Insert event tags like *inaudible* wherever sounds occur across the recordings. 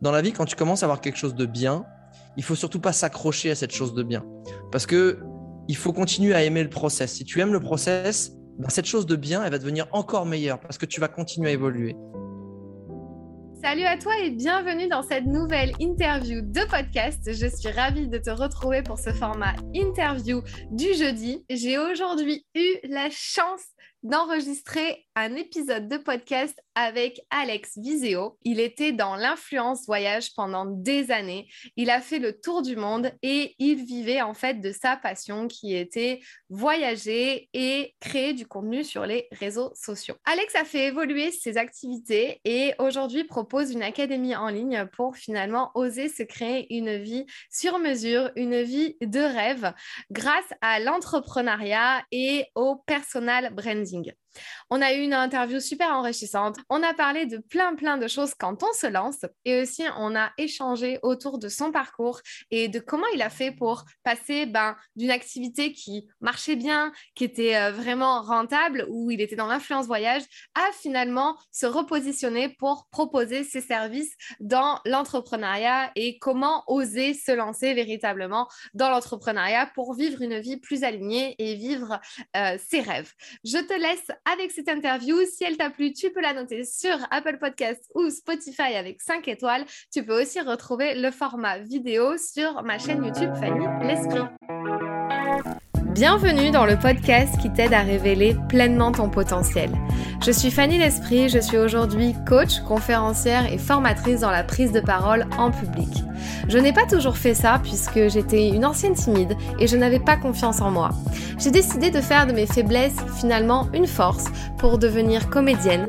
dans la vie, quand tu commences à avoir quelque chose de bien, il faut surtout pas s'accrocher à cette chose de bien. Parce que il faut continuer à aimer le process. Si tu aimes le process, ben, cette chose de bien, elle va devenir encore meilleure parce que tu vas continuer à évoluer. Salut à toi et bienvenue dans cette nouvelle interview de podcast. Je suis ravie de te retrouver pour ce format interview du jeudi. J'ai aujourd'hui eu la chance d'enregistrer un épisode de podcast avec Alex Viseo. Il était dans l'influence voyage pendant des années. Il a fait le tour du monde et il vivait en fait de sa passion qui était voyager et créer du contenu sur les réseaux sociaux. Alex a fait évoluer ses activités et aujourd'hui propose une académie en ligne pour finalement oser se créer une vie sur mesure, une vie de rêve grâce à l'entrepreneuriat et au personal branding. marketing On a eu une interview super enrichissante. On a parlé de plein, plein de choses quand on se lance et aussi on a échangé autour de son parcours et de comment il a fait pour passer ben, d'une activité qui marchait bien, qui était euh, vraiment rentable, où il était dans l'influence voyage, à finalement se repositionner pour proposer ses services dans l'entrepreneuriat et comment oser se lancer véritablement dans l'entrepreneuriat pour vivre une vie plus alignée et vivre euh, ses rêves. Je te laisse avec cette interview. Si elle t'a plu, tu peux la noter sur Apple Podcast ou Spotify avec 5 étoiles. Tu peux aussi retrouver le format vidéo sur ma chaîne YouTube Fanny L'Esprit. Bienvenue dans le podcast qui t'aide à révéler pleinement ton potentiel. Je suis Fanny L'Esprit, je suis aujourd'hui coach, conférencière et formatrice dans la prise de parole en public. Je n'ai pas toujours fait ça puisque j'étais une ancienne timide et je n'avais pas confiance en moi. J'ai décidé de faire de mes faiblesses finalement une force pour devenir comédienne,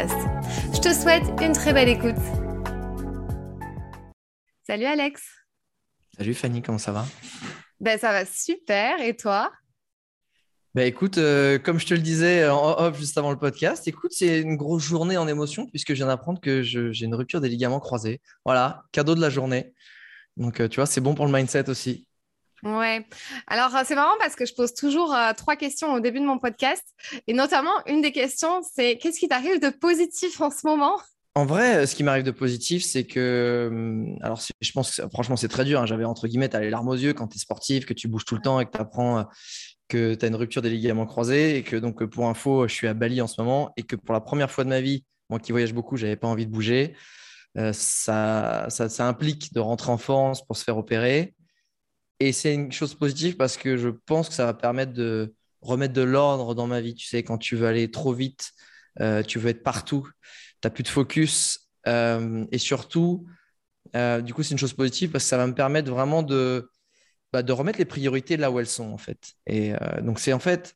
Je te souhaite une très belle écoute. Salut Alex. Salut Fanny, comment ça va? Ben ça va super. Et toi? Ben écoute, euh, comme je te le disais en off juste avant le podcast, écoute, c'est une grosse journée en émotion puisque je viens d'apprendre que j'ai une rupture des ligaments croisés. Voilà, cadeau de la journée. Donc, euh, tu vois, c'est bon pour le mindset aussi. Ouais. Alors, euh, c'est marrant parce que je pose toujours trois questions au début de mon podcast. Et notamment, une des questions, c'est qu'est-ce qui t'arrive de positif en ce moment? En vrai, ce qui m'arrive de positif, c'est que, hum, alors je pense franchement, c'est très dur. Hein. J'avais entre guillemets, as les larmes aux yeux quand tu es sportif, que tu bouges tout le temps et que tu apprends euh, que tu as une rupture des ligaments croisés. Et que donc, pour info, je suis à Bali en ce moment et que pour la première fois de ma vie, moi qui voyage beaucoup, j'avais pas envie de bouger. Euh, ça, ça, implique de rentrer en France pour se faire opérer. Et c'est une chose positive parce que je pense que ça va permettre de remettre de l'ordre dans ma vie. Tu sais, quand tu veux aller trop vite, euh, tu veux être partout tu n'as plus de focus. Euh, et surtout, euh, du coup, c'est une chose positive parce que ça va me permettre vraiment de, bah, de remettre les priorités là où elles sont, en fait. Et donc, c'est en fait,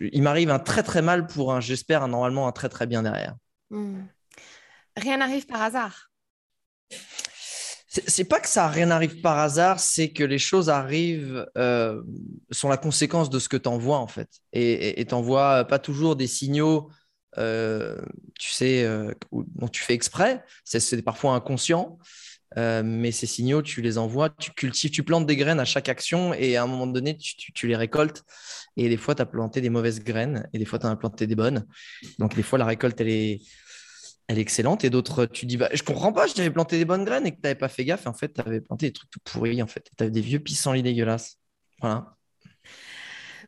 il m'arrive un très très mal pour un, j'espère, normalement un très très bien derrière. Hmm. Rien n'arrive par hasard. C'est pas que ça rien n'arrive par hasard, c'est que les choses arrivent, sont la conséquence de ce que tu envoies en fait. Et tu n'envoies pas toujours des signaux euh, tu sais, euh, dont tu fais exprès, c'est parfois inconscient, euh, mais ces signaux, tu les envoies, tu cultives, tu plantes des graines à chaque action et à un moment donné, tu, les récoltes. Et des fois, tu as planté des mauvaises graines et des fois, tu en as planté des bonnes. Donc, des fois, la récolte, elle est, elle est excellente et d'autres, tu dis, bah, je comprends pas, j'avais planté des bonnes graines et que tu n'avais pas fait gaffe. En fait, tu avais planté des trucs tout pourris. En fait, tu avais des vieux pissenlits dégueulasses. Voilà.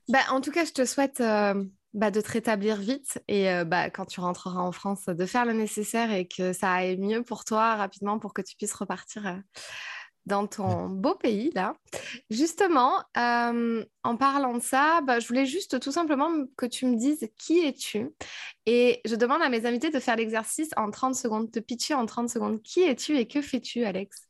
Bah, en tout cas, je te souhaite bah, de te rétablir vite et euh, quand tu rentreras en France, de faire le nécessaire et que ça aille mieux pour toi rapidement pour que tu puisses repartir euh, dans ton beau pays là. Justement, euh, en parlant de ça, bah, je voulais juste tout simplement que tu me dises qui es-tu et je demande à mes invités de faire l'exercice en 30 secondes, te pitcher en 30 secondes. Qui es-tu et que fais-tu, Alex?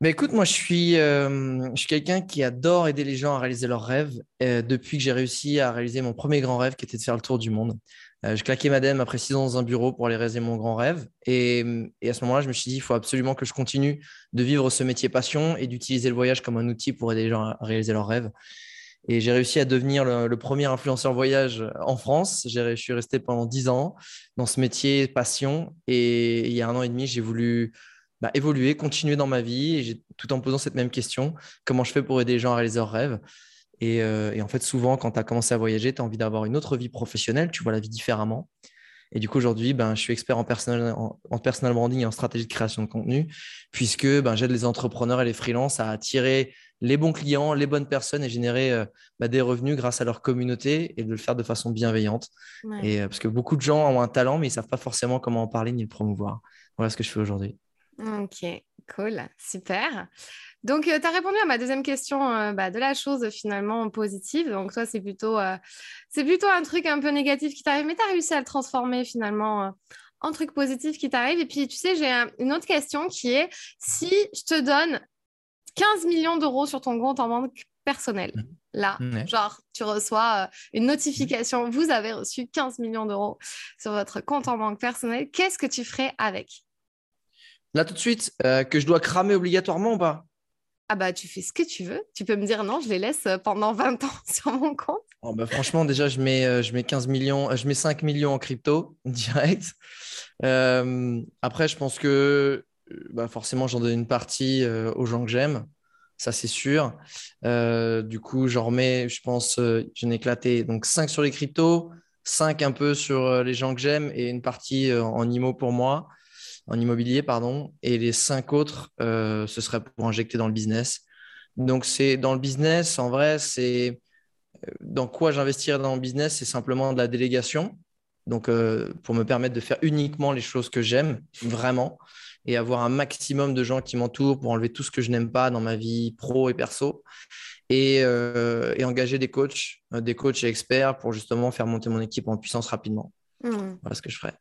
Mais écoute, moi, je suis, euh, suis quelqu'un qui adore aider les gens à réaliser leurs rêves. Depuis que j'ai réussi à réaliser mon premier grand rêve, qui était de faire le tour du monde. Je claquais madame après six ans dans un bureau pour aller réaliser mon grand rêve. Et, à ce moment-là, je me suis dit, il faut absolument que je continue de vivre ce métier passion et d'utiliser le voyage comme un outil pour aider les gens à réaliser leurs rêves. Et j'ai réussi à devenir le, premier influenceur voyage en France. Je suis resté pendant dix ans dans ce métier passion. Et il y a un an et demi, j'ai voulu bah, évoluer, continuer dans ma vie, tout en posant cette même question, comment je fais pour aider les gens à réaliser leurs rêves? Euh, et, en fait, souvent, quand tu as commencé à voyager, tu as envie d'avoir une autre vie professionnelle, tu vois la vie différemment. Et du coup, aujourd'hui, ben, je suis expert en personal, en, personal branding et en stratégie de création de contenu, puisque ben, j'aide les entrepreneurs et les freelances à attirer les bons clients, les bonnes personnes et générer euh, bah, des revenus grâce à leur communauté et de le faire de façon bienveillante. Et, euh, parce que beaucoup de gens ont un talent, mais ils ne savent pas forcément comment en parler ni le promouvoir. Voilà ce que je fais aujourd'hui. Ok, cool, super. Donc, euh, tu as répondu à ma deuxième question bah, de la chose finalement positive. Donc, toi, c'est plutôt, c'est plutôt un truc un peu négatif qui t'arrive, mais tu as réussi à le transformer finalement en truc positif qui t'arrive. Et puis, tu sais, j'ai une autre question qui est si je te donne 15 millions d'euros sur ton compte en banque personnel. Mmh. Là, genre, tu reçois euh, une notification, vous avez reçu 15 millions d'euros sur votre compte en banque personnel. Qu'est-ce que tu ferais avec? Là, tout de suite, euh, que je dois cramer obligatoirement ou pas? Ah bah tu fais ce que tu veux. Tu peux me dire non, je les laisse euh, pendant 20 ans *laughs* sur mon compte. Oh bah franchement, déjà, je mets, je mets 15 millions, je mets 5 millions en crypto *laughs* direct. après, je pense que bah forcément, j'en donne une partie euh, aux gens que j'aime. Ça, c'est sûr. Euh, du coup, j'en remets, je pense, euh, j'en ai éclaté donc 5 sur les cryptos, 5 un peu sur les gens que j'aime et une partie en IMO pour moi, en immobilier, pardon. Et les 5 autres, ce serait pour injecter dans le business. Donc, c'est dans le business, en vrai, c'est dans quoi j'investirais dans le business, c'est simplement de la délégation. Donc, pour me permettre de faire uniquement les choses que j'aime, vraiment et avoir un maximum de gens qui m'entourent pour enlever tout ce que je n'aime pas dans ma vie pro et perso. Et, euh, engager des coachs, euh, des coachs et experts pour justement faire monter mon équipe en puissance rapidement. Mmh. Voilà ce que je ferais.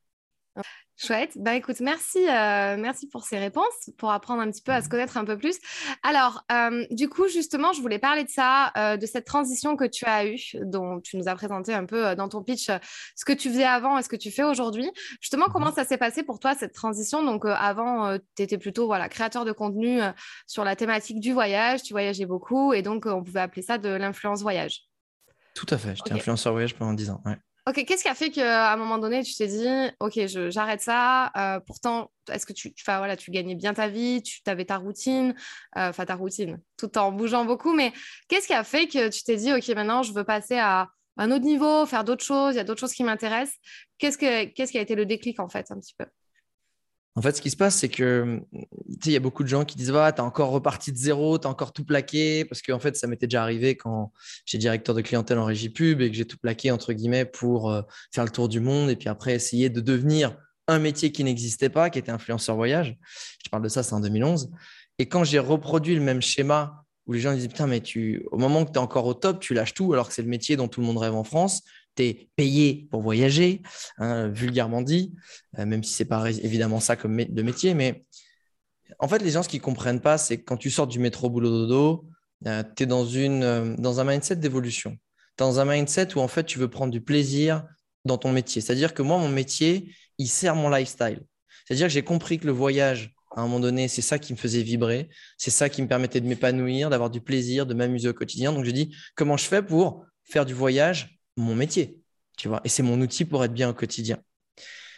Chouette. Bah écoute, merci, euh, merci pour ces réponses, pour apprendre un petit peu à se connaître un peu plus. Alors, euh, du coup, justement, je voulais parler de ça, euh, de cette transition que tu as eue, dont tu nous as présenté un peu dans ton pitch ce que tu faisais avant et ce que tu fais aujourd'hui. Justement, mmh comment ça s'est passé pour toi cette transition? Donc, avant, tu étais plutôt voilà, créateur de contenu sur la thématique du voyage, tu voyageais beaucoup et donc on pouvait appeler ça de l'influence voyage. Tout à fait. J'étais influenceur voyage pendant 10 ans. Ouais. Ok, qu'est-ce qui a fait qu'à un moment donné, tu t'es dit, ok, j'arrête ça. Euh, pourtant, est-ce que tu, voilà, tu gagnais bien ta vie, tu avais ta routine, euh, enfin ta routine, tout en bougeant beaucoup. Mais qu'est-ce qui a fait que tu t'es dit, ok, maintenant, je veux passer à un autre niveau, faire d'autres choses, il y a d'autres choses qui m'intéressent. Qu'est-ce, que, qu'est-ce qui a été le déclic, en fait, un petit peu? En fait, ce qui se passe, c'est que il y a beaucoup de gens qui disent ah, tu as encore reparti de zéro, tu as encore tout plaqué. Parce que en fait, ça m'était déjà arrivé quand j'étais directeur de clientèle en régie pub et que j'ai tout plaqué, entre guillemets, pour euh, faire le tour du monde et puis après essayer de devenir un métier qui n'existait pas, qui était influenceur voyage. Je parle de ça, c'est en 2011. Et quand j'ai reproduit le même schéma où les gens disent Putain, mais tu, au moment que tu es encore au top, tu lâches tout alors que c'est le métier dont tout le monde rêve en France tu es payé pour voyager, hein, vulgairement dit, euh, même si ce n'est pas évidemment ça comme de métier. Mais en fait, les gens, ce qu'ils ne comprennent pas, c'est que quand tu sors du métro boulot dodo, euh, tu es dans, une, euh, dans un mindset d'évolution. Dans un mindset où en fait, tu veux prendre du plaisir dans ton métier. C'est-à-dire que moi, mon métier, il sert mon lifestyle. C'est-à-dire que j'ai compris que le voyage, à un moment donné, c'est ça qui me faisait vibrer, c'est ça qui me permettait de m'épanouir, d'avoir du plaisir, de m'amuser au quotidien. Donc, je dis, comment je fais pour faire du voyage mon métier, tu vois, et c'est mon outil pour être bien au quotidien.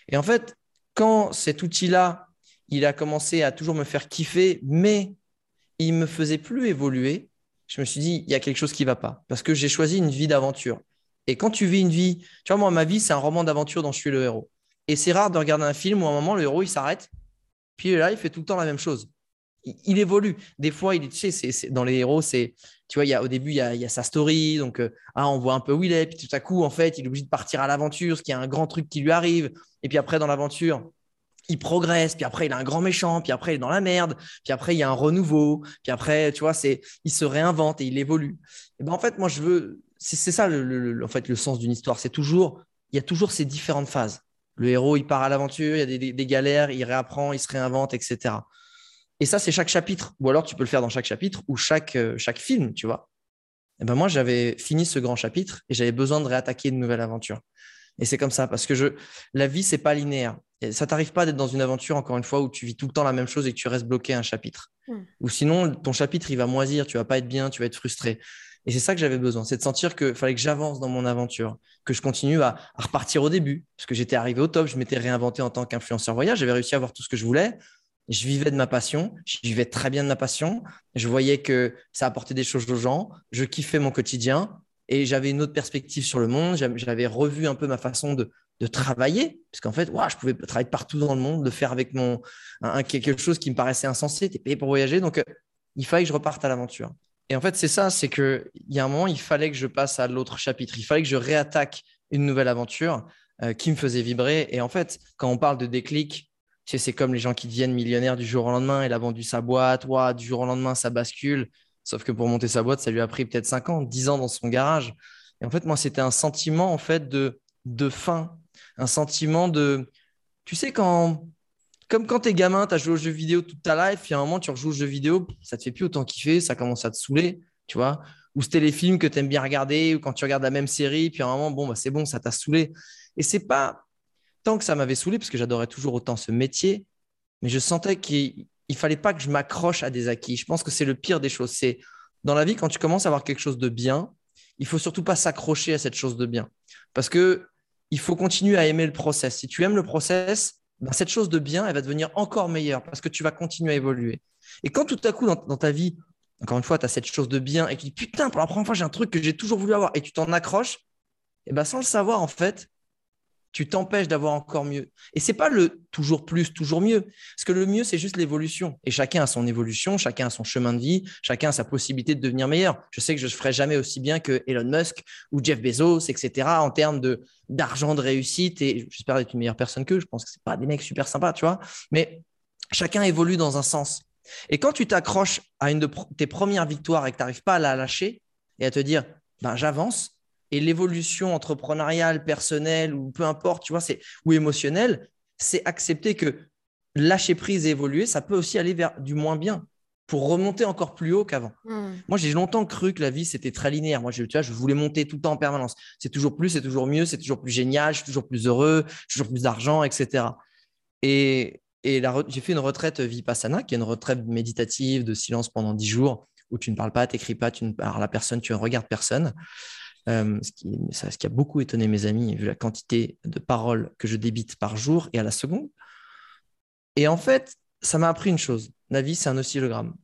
Et en fait, quand cet outil-là, il a commencé à toujours me faire kiffer, mais il me faisait plus évoluer, je me suis dit, il y a quelque chose qui ne va pas, parce que j'ai choisi une vie d'aventure. Et quand tu vis une vie, tu vois, moi, ma vie, c'est un roman d'aventure dont je suis le héros. Et c'est rare de regarder un film où à un moment, le héros, il s'arrête, puis là, il fait tout le temps la même chose il, évolue. Des fois, il, tu sais, dans les héros, c'est, tu vois, y a, au début, il y a, sa story, donc euh, ah, on voit un peu où il est, puis tout à coup, en fait, il est obligé de partir à l'aventure, ce qui a un grand truc qui lui arrive, et puis après, dans l'aventure, il progresse, puis après, il a un grand méchant, puis après, il est dans la merde, puis après, il y a un renouveau, puis après, tu vois, c'est, il se réinvente et il évolue. Et ben, en fait, moi, je veux, c'est, ça, le, en fait, le sens d'une histoire, c'est toujours, il y a toujours ces différentes phases. Le héros, il part à l'aventure, il y a des, des galères, il réapprend, il se réinvente, etc. Et ça, c'est chaque chapitre. Ou alors, tu peux le faire dans chaque chapitre ou chaque, euh, chaque film, tu vois. Et ben moi, j'avais fini ce grand chapitre et j'avais besoin de réattaquer une nouvelle aventure. Et c'est comme ça, parce que je, la vie, c'est pas linéaire. Et ça t'arrive pas d'être dans une aventure, encore une fois, où tu vis tout le temps la même chose et que tu restes bloqué à un chapitre. Hmm. Ou sinon, ton chapitre, il va moisir, tu vas pas être bien, tu vas être frustré. Et c'est ça que j'avais besoin, c'est de sentir qu'il fallait que j'avance dans mon aventure, que je continue à, repartir au début, parce que j'étais arrivé au top, je m'étais réinventé en tant qu'influenceur voyage, j'avais réussi à avoir tout ce que je voulais, je vivais de ma passion, je vivais très bien de ma passion, je voyais que ça apportait des choses aux gens, je kiffais mon quotidien et j'avais une autre perspective sur le monde, j'avais revu un peu ma façon de, travailler, parce qu'en fait, je pouvais travailler partout dans le monde, de faire avec mon quelque chose qui me paraissait insensé, tu payé pour voyager, donc euh, il fallait que je reparte à l'aventure. Et en fait, c'est ça, c'est qu'il y a un moment, il fallait que je passe à l'autre chapitre, il fallait que je réattaque une nouvelle aventure euh, qui me faisait vibrer. Et en fait, quand on parle de déclic, tu sais, c'est comme les gens qui deviennent millionnaires du jour au lendemain. Il a vendu sa boîte, du jour au lendemain, ça bascule. Sauf que pour monter sa boîte, ça lui a pris peut-être 5 ans, 10 ans dans son garage. Et en fait, moi, c'était un sentiment en fait de, de fin, un sentiment de, tu sais, quand, comme quand t'es gamin, tu as joué aux jeux vidéo toute ta life, puis à un moment, tu rejoues aux jeux vidéo, ça te fait plus autant kiffer, ça commence à te saouler, tu vois. Ou c'était les films que tu aimes bien regarder, ou quand tu regardes la même série, puis à un moment, bon, bah, c'est bon, ça t'a saoulé. Et c'est pas tant que ça m'avait saoulé, parce que j'adorais toujours autant ce métier, mais je sentais qu'il il fallait pas que je m'accroche à des acquis. Je pense que c'est le pire des choses. C'est dans la vie, quand tu commences à avoir quelque chose de bien, il faut surtout pas s'accrocher à cette chose de bien. Parce que il faut continuer à aimer le process. Si tu aimes le process, ben, cette chose de bien, elle va devenir encore meilleure parce que tu vas continuer à évoluer. Et quand tout à coup, dans, ta vie, encore une fois, tu as cette chose de bien et tu dis putain, pour la première fois, j'ai un truc que j'ai toujours voulu avoir et tu t'en accroches, et ben sans le savoir, en fait, tu t'empêches d'avoir encore mieux. Et c'est pas le toujours plus, toujours mieux. Parce que le mieux, c'est juste l'évolution. Et chacun a son évolution, chacun a son chemin de vie, chacun a sa possibilité de devenir meilleur. Je sais que je ne ferai jamais aussi bien que Elon Musk ou Jeff Bezos, etc., en termes d'argent, de réussite. Et j'espère être une meilleure personne qu'eux. Je pense que c'est pas des mecs super sympas, tu vois. Mais chacun évolue dans un sens. Et quand tu t'accroches à une de tes premières victoires et que tu n'arrives pas à la lâcher et à te dire, ben, j'avance, et l'évolution entrepreneuriale, personnelle ou peu importe, tu vois, c'est ou émotionnelle, c'est accepter que lâcher prise et évoluer, ça peut aussi aller vers du moins bien pour remonter encore plus haut qu'avant. Hmm. Moi, j'ai longtemps cru que la vie, c'était très linéaire. Moi, je, tu vois, je voulais monter tout le temps en permanence. C'est toujours plus, c'est toujours mieux, c'est toujours plus génial, je suis toujours plus heureux, toujours plus d'argent, etc. Et, et j'ai fait une retraite Vipassana, qui est une retraite méditative de silence pendant dix jours, où tu ne parles pas, tu n'écris pas, tu ne parles à personne, tu ne regardes personne. Euh, ce, qui, a beaucoup étonné mes amis, vu la quantité de paroles que je débite par jour et à la seconde. Et en fait, ça m'a appris une chose. La vie, c'est un oscillogramme.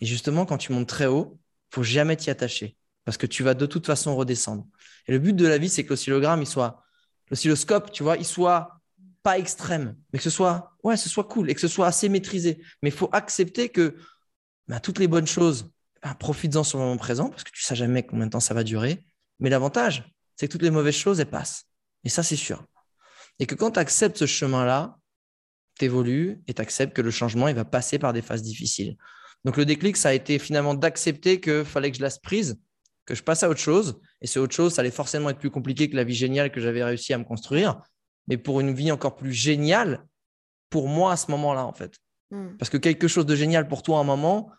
Et justement, quand tu montes très haut, faut jamais t'y attacher parce que tu vas de toute façon redescendre. Et le but de la vie, c'est que l'oscillogramme, il soit, l'oscilloscope, tu vois, il soit pas extrême, mais que ce soit, ouais, ce soit cool et que ce soit assez maîtrisé. Mais il faut accepter que bah, toutes les bonnes choses, bah, profites-en sur le moment présent parce que tu sais jamais combien de temps ça va durer. Mais l'avantage, c'est que toutes les mauvaises choses, elles passent. Et ça, c'est sûr. Et que quand tu acceptes ce chemin-là, tu évolues et tu acceptes que le changement, il va passer par des phases difficiles. Donc le déclic, ça a été finalement d'accepter qu'il fallait que je laisse prise, que je passe à autre chose. Et ce autre chose, ça allait forcément être plus compliqué que la vie géniale que j'avais réussi à me construire. Mais pour une vie encore plus géniale, pour moi à ce moment-là, en fait. Hmm. Parce que quelque chose de génial pour toi à un moment,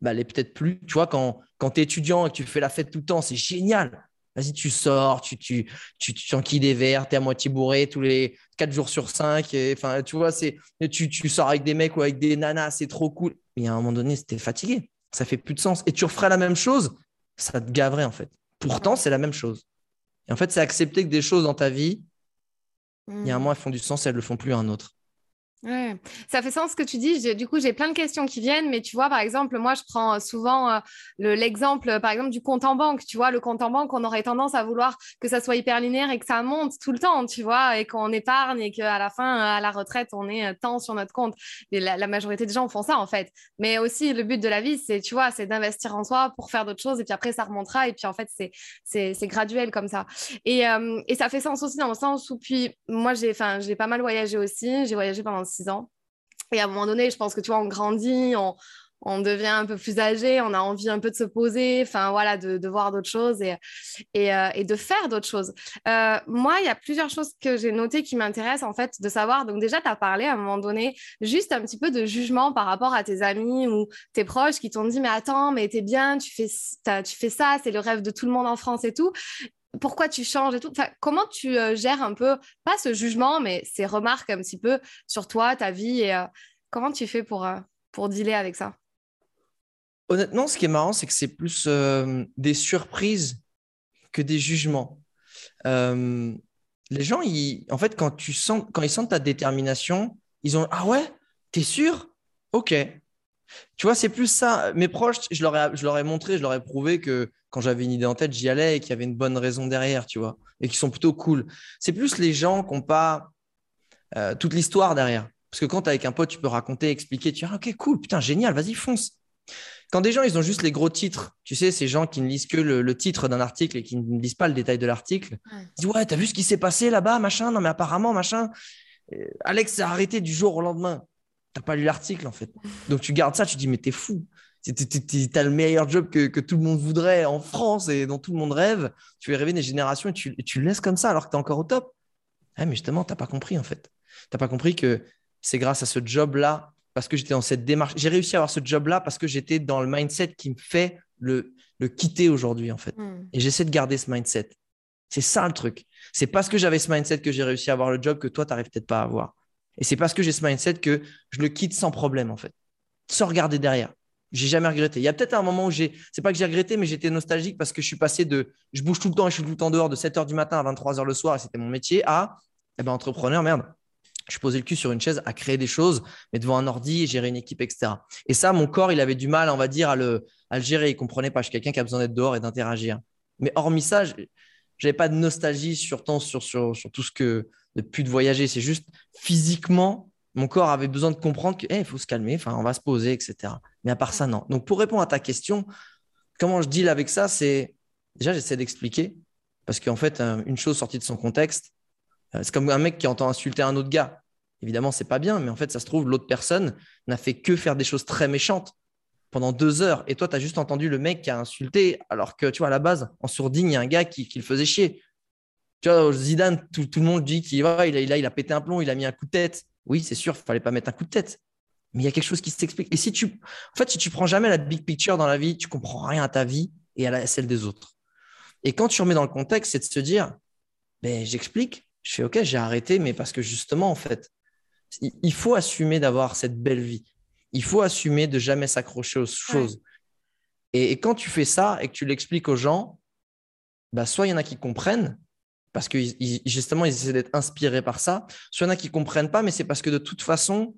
bah, elle est peut-être plus. Tu vois, quand, quand tu es étudiant et que tu fais la fête tout le temps, c'est génial. Vas-y, tu sors, tu, tu, tu, tu des verres, tu es à moitié bourré tous les 4 jours sur 5. Enfin, tu vois, c'est, tu, tu sors avec des mecs ou avec des nanas, c'est trop cool. Mais à un moment donné, c'était fatigué. Ça fait plus de sens. Et tu referais la même chose, ça te gaverait en fait. Pourtant, c'est la même chose. Et en fait, c'est accepter que des choses dans ta vie, il y a un moment, elles font du sens et elles ne le font plus à un autre. Ouais, ça fait sens ce que tu dis. Du coup, j'ai plein de questions qui viennent, mais tu vois, par exemple, moi, je prends euh, souvent euh, l'exemple, par exemple, du compte en banque. Tu vois, le compte en banque, on aurait tendance à vouloir que ça soit hyper linéaire et que ça monte tout le temps, tu vois, et qu'on épargne et qu'à la fin, à la retraite, on est euh, tant sur notre compte. Et la, majorité des gens font ça, en fait. Mais aussi, le but de la vie, c'est, tu vois, c'est d'investir en soi pour faire d'autres choses et puis après, ça remontera. Et puis, en fait, c'est graduel comme ça. Et, et ça fait sens aussi dans le sens où, puis, moi, j'ai pas mal voyagé aussi. J'ai voyagé pendant ans. Et à un moment donné, je pense que tu vois, on grandit, on, devient un peu plus âgé, on a envie un peu de se poser, enfin voilà, de, voir d'autres choses euh, et, de faire d'autres choses. Euh, moi, il y a plusieurs choses que j'ai notées qui m'intéressent en fait de savoir. Donc déjà, tu as parlé à un moment donné juste un petit peu de jugement par rapport à tes amis ou tes proches qui t'ont dit mais attends, mais t'es bien, tu fais ça, c'est le rêve de tout le monde en France et tout. Pourquoi tu changes et tout. comment tu euh, gères un peu, pas ce jugement, mais ces remarques un petit peu sur toi, ta vie et euh, comment tu fais pour, euh, pour dealer avec ça? Honnêtement, ce qui est marrant, c'est que c'est plus des surprises que des jugements. les gens, ils, en fait, quand, tu sens, quand ils sentent ta détermination, ils ont Ah ouais, t'es sûr? Ok. Tu vois, c'est plus ça. Mes proches, je leur, ai, je leur ai montré, je leur ai prouvé que quand j'avais une idée en tête, j'y allais et qu'il y avait une bonne raison derrière, tu vois, et qui sont plutôt cool. C'est plus les gens qui n'ont pas euh, toute l'histoire derrière. Parce que quand tu es avec un pote, tu peux raconter, expliquer, tu dis, ah, ok, cool, putain, génial, vas-y, fonce. Quand des gens, ils ont juste les gros titres, tu sais, ces gens qui ne lisent que le, titre d'un article et qui ne lisent pas le détail de l'article, ils disent, ouais, t'as vu ce qui s'est passé là-bas, machin, non, mais apparemment, machin. Euh, Alex s'est arrêté du jour au lendemain. T'as pas lu l'article, en fait. Donc, tu gardes ça, tu dis, mais t'es fou tu as le meilleur job que, tout le monde voudrait en France et dont tout le monde rêve. Tu fais rêver des générations et tu, le laisses comme ça alors que tu es encore au top. Ah, mais justement, tu n'as pas compris en fait. Tu n'as pas compris que c'est grâce à ce job-là, parce que j'étais dans cette démarche. J'ai réussi à avoir ce job-là parce que j'étais dans le mindset qui me fait le, le quitter aujourd'hui en fait. Hmm. Et j'essaie de garder ce mindset. C'est ça le truc. C'est parce que j'avais ce mindset que j'ai réussi à avoir le job que toi, tu n'arrives peut-être pas à avoir. Et c'est parce que j'ai ce mindset que je le quitte sans problème en fait, sans regarder derrière. J'ai jamais regretté. Il y a peut-être un moment où j'ai, c'est pas que j'ai regretté, mais j'étais nostalgique parce que je suis passé de, je bouge tout le temps et je suis tout le temps dehors de 7 h du matin à 23 h le soir et c'était mon métier à, eh ben, entrepreneur, merde. Je posais le cul sur une chaise à créer des choses, mais devant un ordi gérer une équipe, etc. Et ça, mon corps, il avait du mal, on va dire, à le, à gérer. Il comprenait pas. Je suis quelqu'un qui a besoin d'être dehors et d'interagir. Mais hormis ça, j'avais pas de nostalgie sur tout ce que, de plus de voyager. C'est juste physiquement, mon corps avait besoin de comprendre qu'il faut se calmer, enfin, on va se poser, etc. Mais à part ça, non. Donc, pour répondre à ta question, comment je deal avec ça C'est déjà, j'essaie d'expliquer. Parce qu'en fait, une chose sortie de son contexte, euh, c'est comme un mec qui entend insulter un autre gars. Évidemment, c'est pas bien, mais en fait, ça se trouve, l'autre personne n'a fait que faire des choses très méchantes pendant deux heures. Et toi, tu as juste entendu le mec qui a insulté, alors que, tu vois, à la base, en sourdine, il y a un gars qui, le faisait chier. Tu vois, Zidane, tout, le monde dit qu'il va, il a, il a pété un plomb, il a mis un coup de tête. Oui, c'est sûr, il fallait pas mettre un coup de tête. Mais il y a quelque chose qui s'explique. Et si tu, en fait, si tu prends jamais la big picture dans la vie, tu comprends rien à ta vie et à, celle des autres. Et quand tu remets dans le contexte, c'est de se dire, ben, j'explique, je fais OK, j'ai arrêté, mais parce que justement, en fait, il faut assumer d'avoir cette belle vie. Il faut assumer de jamais s'accrocher aux choses. Et, quand tu fais ça et que tu l'expliques aux gens, bah, soit il y en a qui comprennent, parce que justement, ils essaient d'être inspirés par ça. Soit il y en a qui ne comprennent pas, mais c'est parce que de toute façon,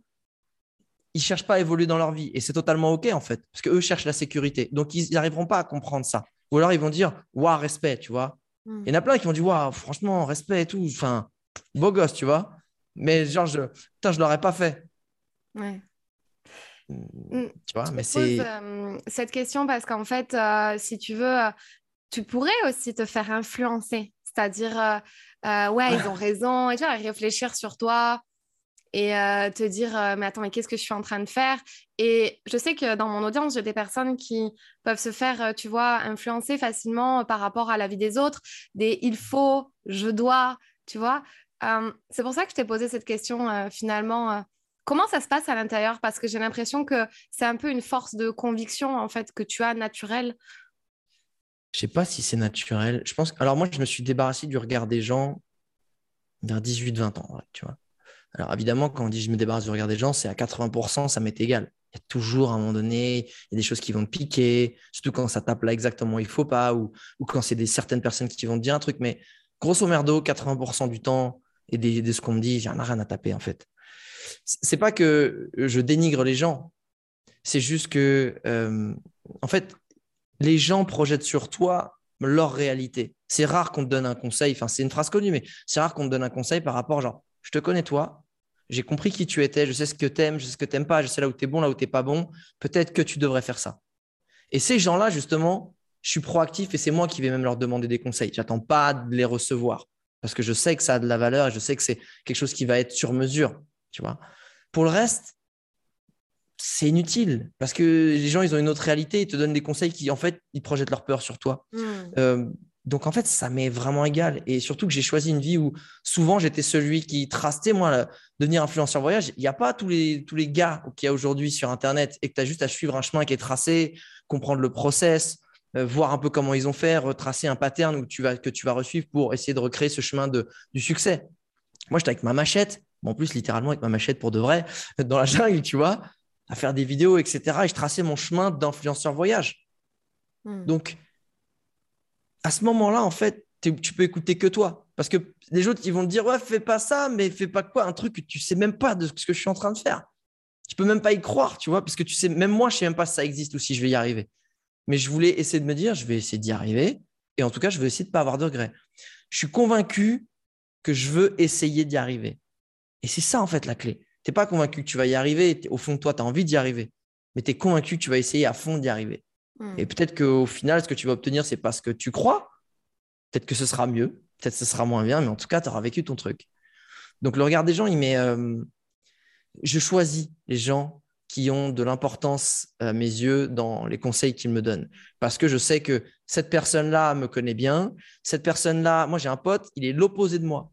ils ne cherchent pas à évoluer dans leur vie. Et c'est totalement OK, en fait, parce qu'eux cherchent la sécurité. Donc, ils n'arriveront pas à comprendre ça. Ou alors, ils vont dire, waouh, respect, tu vois. Hmm. Il y en a plein qui vont dire, waouh, franchement, respect et tout. Enfin, beau gosse, tu vois. Mais genre, je ne l'aurais pas fait. Ouais. Hmm, hmm. Tu vois, mais c'est. Euh, cette question parce qu'en fait, euh, si tu veux, euh, tu pourrais aussi te faire influencer c'est-à-dire, euh, euh, ouais, ils ont raison, et tu vois, réfléchir sur toi et euh, te dire, mais attends, mais qu'est-ce que je suis en train de faire? Et je sais que dans mon audience, j'ai des personnes qui peuvent se faire, tu vois, influencer facilement par rapport à la vie des autres, des il faut, je dois, tu vois? c'est pour ça que je t'ai posé cette question finalement. Comment ça se passe à l'intérieur? Parce que j'ai l'impression que c'est un peu une force de conviction en fait que tu as naturelle je sais pas si c'est naturel. Je pense. Alors moi, je me suis débarrassé du regard des gens vers 18-20 ans, tu vois. Alors évidemment, quand on dit je me débarrasse du regard des gens, c'est à 80%, ça m'est égal. Il y a toujours à un moment donné, il y a des choses qui vont te piquer, surtout quand ça tape là exactement il faut pas, ou, ou quand c'est des certaines personnes qui vont te dire un truc. Mais grosso merdo, 80% du temps et de, ce qu'on me dit, j'en ai rien à taper en fait. C'est pas que je dénigre les gens, c'est juste que, euh, en fait, les gens projettent sur toi leur réalité. C'est rare qu'on te donne un conseil, enfin c'est une phrase connue, mais c'est rare qu'on te donne un conseil par rapport, genre, je te connais toi, j'ai compris qui tu étais, je sais ce que tu aimes, je sais ce que tu n'aimes pas, je sais là où tu es bon, là où tu n'es pas bon, peut-être que tu devrais faire ça. Et ces gens-là, justement, je suis proactif et c'est moi qui vais même leur demander des conseils. J'attends pas de les recevoir parce que je sais que ça a de la valeur et je sais que c'est quelque chose qui va être sur mesure, tu vois. Pour le reste, c'est inutile parce que les gens, ils ont une autre réalité, ils te donnent des conseils qui, en fait, ils projettent leur peur sur toi. Hmm. Euh, donc, en fait, ça m'est vraiment égal. Et surtout que j'ai choisi une vie où souvent j'étais celui qui trastait, moi, devenir influenceur voyage. Il n'y a pas tous les, tous les gars qu'il y a aujourd'hui sur Internet et que tu as juste à suivre un chemin qui est tracé, comprendre le process, euh, voir un peu comment ils ont fait, retracer un pattern que tu vas, que tu vas resuivre pour essayer de recréer ce chemin de, du succès. Moi, j'étais avec ma machette, en plus, littéralement avec ma machette pour de vrai, *laughs* dans la jungle, tu vois, à faire des vidéos, etc. Et je traçais mon chemin d'influenceur voyage. Hmm. Donc, à ce moment-là, en fait, tu peux écouter que toi. Parce que les autres, ils vont te dire, ouais, fais pas ça, mais fais pas quoi, un truc que tu sais même pas de ce que je suis en train de faire. Tu peux même pas y croire, tu vois, parce que tu sais, même moi, je sais même pas si ça existe ou si je vais y arriver. Mais je voulais essayer de me dire, je vais essayer d'y arriver. Et en tout cas, je vais essayer de pas avoir de regrets. Je suis convaincu que je veux essayer d'y arriver. Et c'est ça, en fait, la clé. Tu n'es pas convaincu que tu vas y arriver. Au fond de toi, tu as envie d'y arriver. Mais tu es convaincu que tu vas essayer à fond d'y arriver. Hmm. Et peut-être qu'au final, ce que tu vas obtenir, c'est parce que tu crois. Peut-être que ce sera mieux. Peut-être que ce sera moins bien. Mais en tout cas, tu auras vécu ton truc. Donc, le regard des gens, il met. Euh, je choisis les gens qui ont de l'importance à mes yeux dans les conseils qu'ils me donnent. Parce que je sais que cette personne-là me connaît bien. Cette personne-là, moi j'ai un pote, il est l'opposé de moi.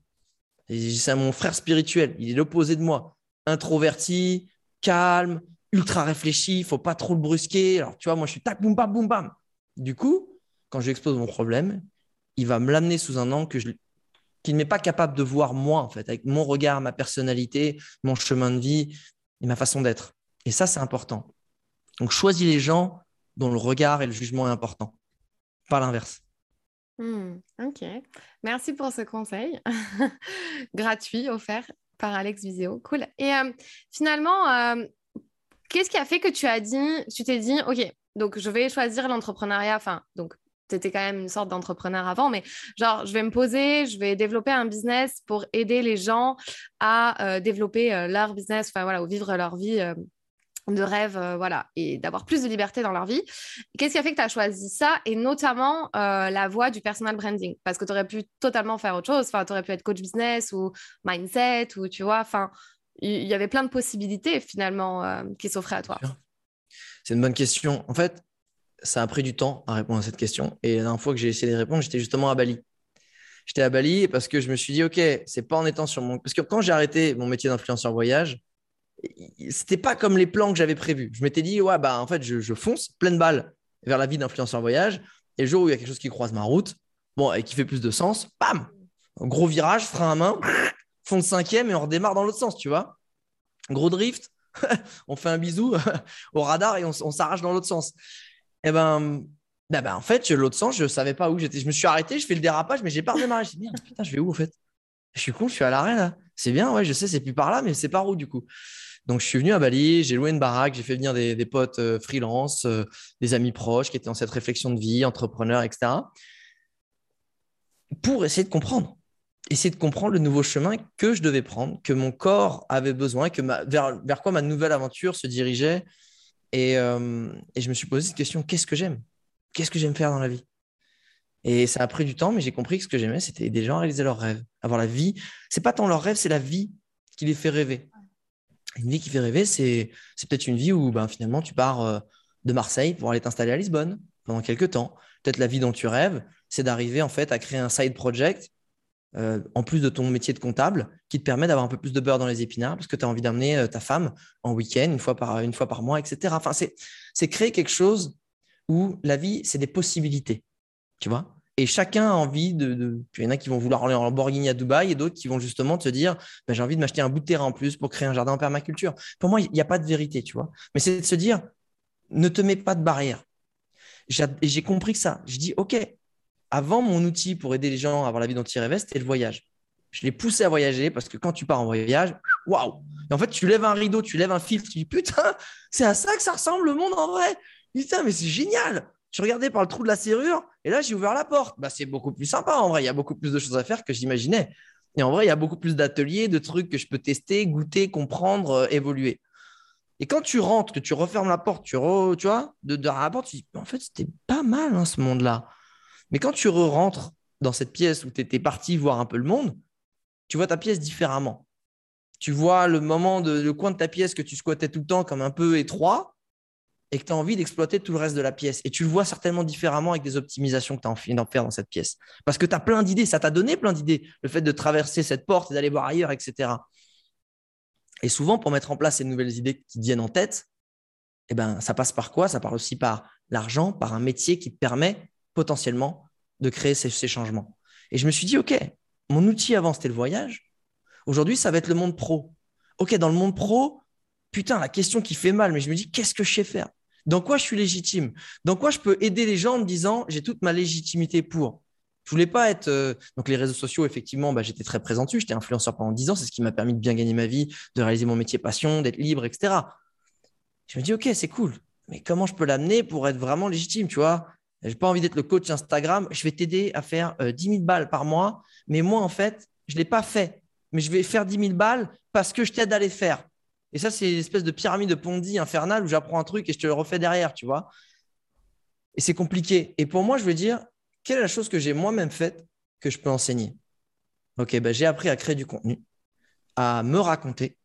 C'est mon frère spirituel, il est l'opposé de moi. Introverti, calme, ultra réfléchi, faut pas trop le brusquer. Alors tu vois, moi je suis tac, boum, bam, boum, bam. Du coup, quand je lui expose mon problème, il va me l'amener sous un angle que je, qu'il n'est pas capable de voir moi, en fait, avec mon regard, ma personnalité, mon chemin de vie et ma façon d'être. Et ça, c'est important. Donc, choisis les gens dont le regard et le jugement est important, pas l'inverse. Hmm, ok. Merci pour ce conseil *laughs* gratuit offert par Alex Viseo. Cool. Et euh, finalement, euh, qu'est-ce qui a fait que tu as dit, tu t'es dit, ok, donc je vais choisir l'entrepreneuriat, enfin, donc tu étais quand même une sorte d'entrepreneur avant, mais genre, je vais me poser, je vais développer un business pour aider les gens à euh, développer leur business, enfin voilà, ou vivre leur vie de rêve, euh, voilà, et d'avoir plus de liberté dans leur vie. Qu'est-ce qui a fait que tu as choisi ça et notamment euh, la voie du personal branding? Parce que tu aurais pu totalement faire autre chose, enfin, tu aurais pu être coach business ou mindset ou tu vois, enfin, il y, avait plein de possibilités finalement euh, qui s'offraient à toi. C'est une bonne question. En fait, ça a pris du temps à répondre à cette question et la dernière fois que j'ai essayé de répondre, j'étais justement à Bali. J'étais à Bali parce que je me suis dit, OK, c'est pas en étant sur mon. Parce que quand j'ai arrêté mon métier d'influenceur voyage, c'était pas comme les plans que j'avais prévus. Je m'étais dit, ouais, bah en fait, je, fonce pleine balle vers la vie d'influenceur voyage. Et le jour où il y a quelque chose qui croise ma route, bon, et qui fait plus de sens, bam, gros virage, frein à main, fond de cinquième et on redémarre dans l'autre sens, tu vois. Gros drift, *laughs* on fait un bisou *laughs* au radar et on, s'arrache dans l'autre sens. Et eh ben, bah, en fait, l'autre sens, je savais pas où j'étais. Je me suis arrêté, je fais le dérapage, mais j'ai pas redémarré. Je me dit, putain, je vais où au fait? Je suis con, je suis à l'arrêt là. C'est bien, ouais, je sais, c'est plus par là, mais c'est par où du coup? Donc, je suis venu à Bali, j'ai loué une baraque, j'ai fait venir des, potes euh, freelance, euh, des amis proches qui étaient dans cette réflexion de vie, entrepreneurs, etc. Pour essayer de comprendre. Essayer de comprendre le nouveau chemin que je devais prendre, que mon corps avait besoin, que vers, quoi ma nouvelle aventure se dirigeait. Et, euh, et je me suis posé cette question qu'est-ce que j'aime? Qu'est-ce que j'aime faire dans la vie? Et ça a pris du temps, mais j'ai compris que ce que j'aimais, c'était aider les gens à réaliser leurs rêves. Avoir la vie. C'est pas tant leur rêve, c'est la vie qui les fait rêver. Une vie qui fait rêver, c'est peut-être une vie où ben, finalement tu pars euh, de Marseille pour aller t'installer à Lisbonne pendant quelques temps. Peut-être la vie dont tu rêves, c'est d'arriver en fait à créer un side project euh, en plus de ton métier de comptable qui te permet d'avoir un peu plus de beurre dans les épinards parce que tu as envie d'amener euh, ta femme en week-end une fois par, mois, etc. C'est créer quelque chose où la vie, c'est des possibilités. Tu vois? Et chacun a envie de. Il y en a qui vont vouloir aller en Lamborghini à Dubaï et d'autres qui vont justement te dire ben, j'ai envie de m'acheter un bout de terrain en plus pour créer un jardin en permaculture. Pour moi, il n'y a pas de vérité, tu vois. Mais c'est de se dire ne te mets pas de barrière. J'ai compris que ça. Je dis ok, avant, mon outil pour aider les gens à avoir la vie dont ils rêvaient, c'était le voyage. Je l'ai poussé à voyager parce que quand tu pars en voyage, waouh! Et en fait, tu lèves un rideau, tu lèves un filtre, tu dis putain, c'est à ça que ça ressemble le monde en vrai. Putain, mais c'est génial! Je regardais par le trou de la serrure et là, j'ai ouvert la porte. Bah, c'est beaucoup plus sympa en vrai. Il y a beaucoup plus de choses à faire que j'imaginais. Et en vrai, il y a beaucoup plus d'ateliers, de trucs que je peux tester, goûter, comprendre, euh, évoluer. Et quand tu rentres, que tu refermes la porte, tu, tu vois, de, de la porte, tu dis, en fait, c'était pas mal hein, ce monde-là. Mais quand tu re-rentres dans cette pièce où tu étais parti voir un peu le monde, tu vois ta pièce différemment. Tu vois le moment, de, le coin de ta pièce que tu squattais tout le temps comme un peu étroit, et que tu as envie d'exploiter tout le reste de la pièce. Et tu le vois certainement différemment avec des optimisations que tu as envie d'en faire dans cette pièce. Parce que tu as plein d'idées, ça t'a donné plein d'idées, le fait de traverser cette porte et d'aller voir ailleurs, etc. Et souvent, pour mettre en place ces nouvelles idées qui viennent en tête, eh ben, ça passe par quoi? Ça passe aussi par l'argent par un métier qui te permet potentiellement de créer ces, changements. Et je me suis dit, OK, mon outil avant, c'était le voyage. Aujourd'hui, ça va être le monde pro. OK, dans le monde pro, putain, la question qui fait mal, mais je me dis, qu'est-ce que je sais faire? Dans quoi je suis légitime? Dans quoi je peux aider les gens en me disant, j'ai toute ma légitimité pour? Je voulais pas être. Euh, donc, les réseaux sociaux, effectivement, bah, j'étais très présent dessus. J'étais influenceur pendant 10 ans. C'est ce qui m'a permis de bien gagner ma vie, de réaliser mon métier passion, d'être libre, etc. Je me dis, OK, c'est cool. Mais comment je peux l'amener pour être vraiment légitime, tu vois? J'ai pas envie d'être le coach Instagram. Je vais t'aider à faire 10 euh, 000 balles par mois. Mais moi, en fait, je l'ai pas fait. Mais je vais faire 10 000 balles parce que je t'aide à les faire. Et ça, c'est une espèce de pyramide de Ponzi infernale où j'apprends un truc et je te le refais derrière, tu vois. Et c'est compliqué. Et pour moi, je veux dire, quelle est la chose que j'ai moi-même faite que je peux enseigner? Ok, ben, j'ai appris à créer du contenu, à me raconter,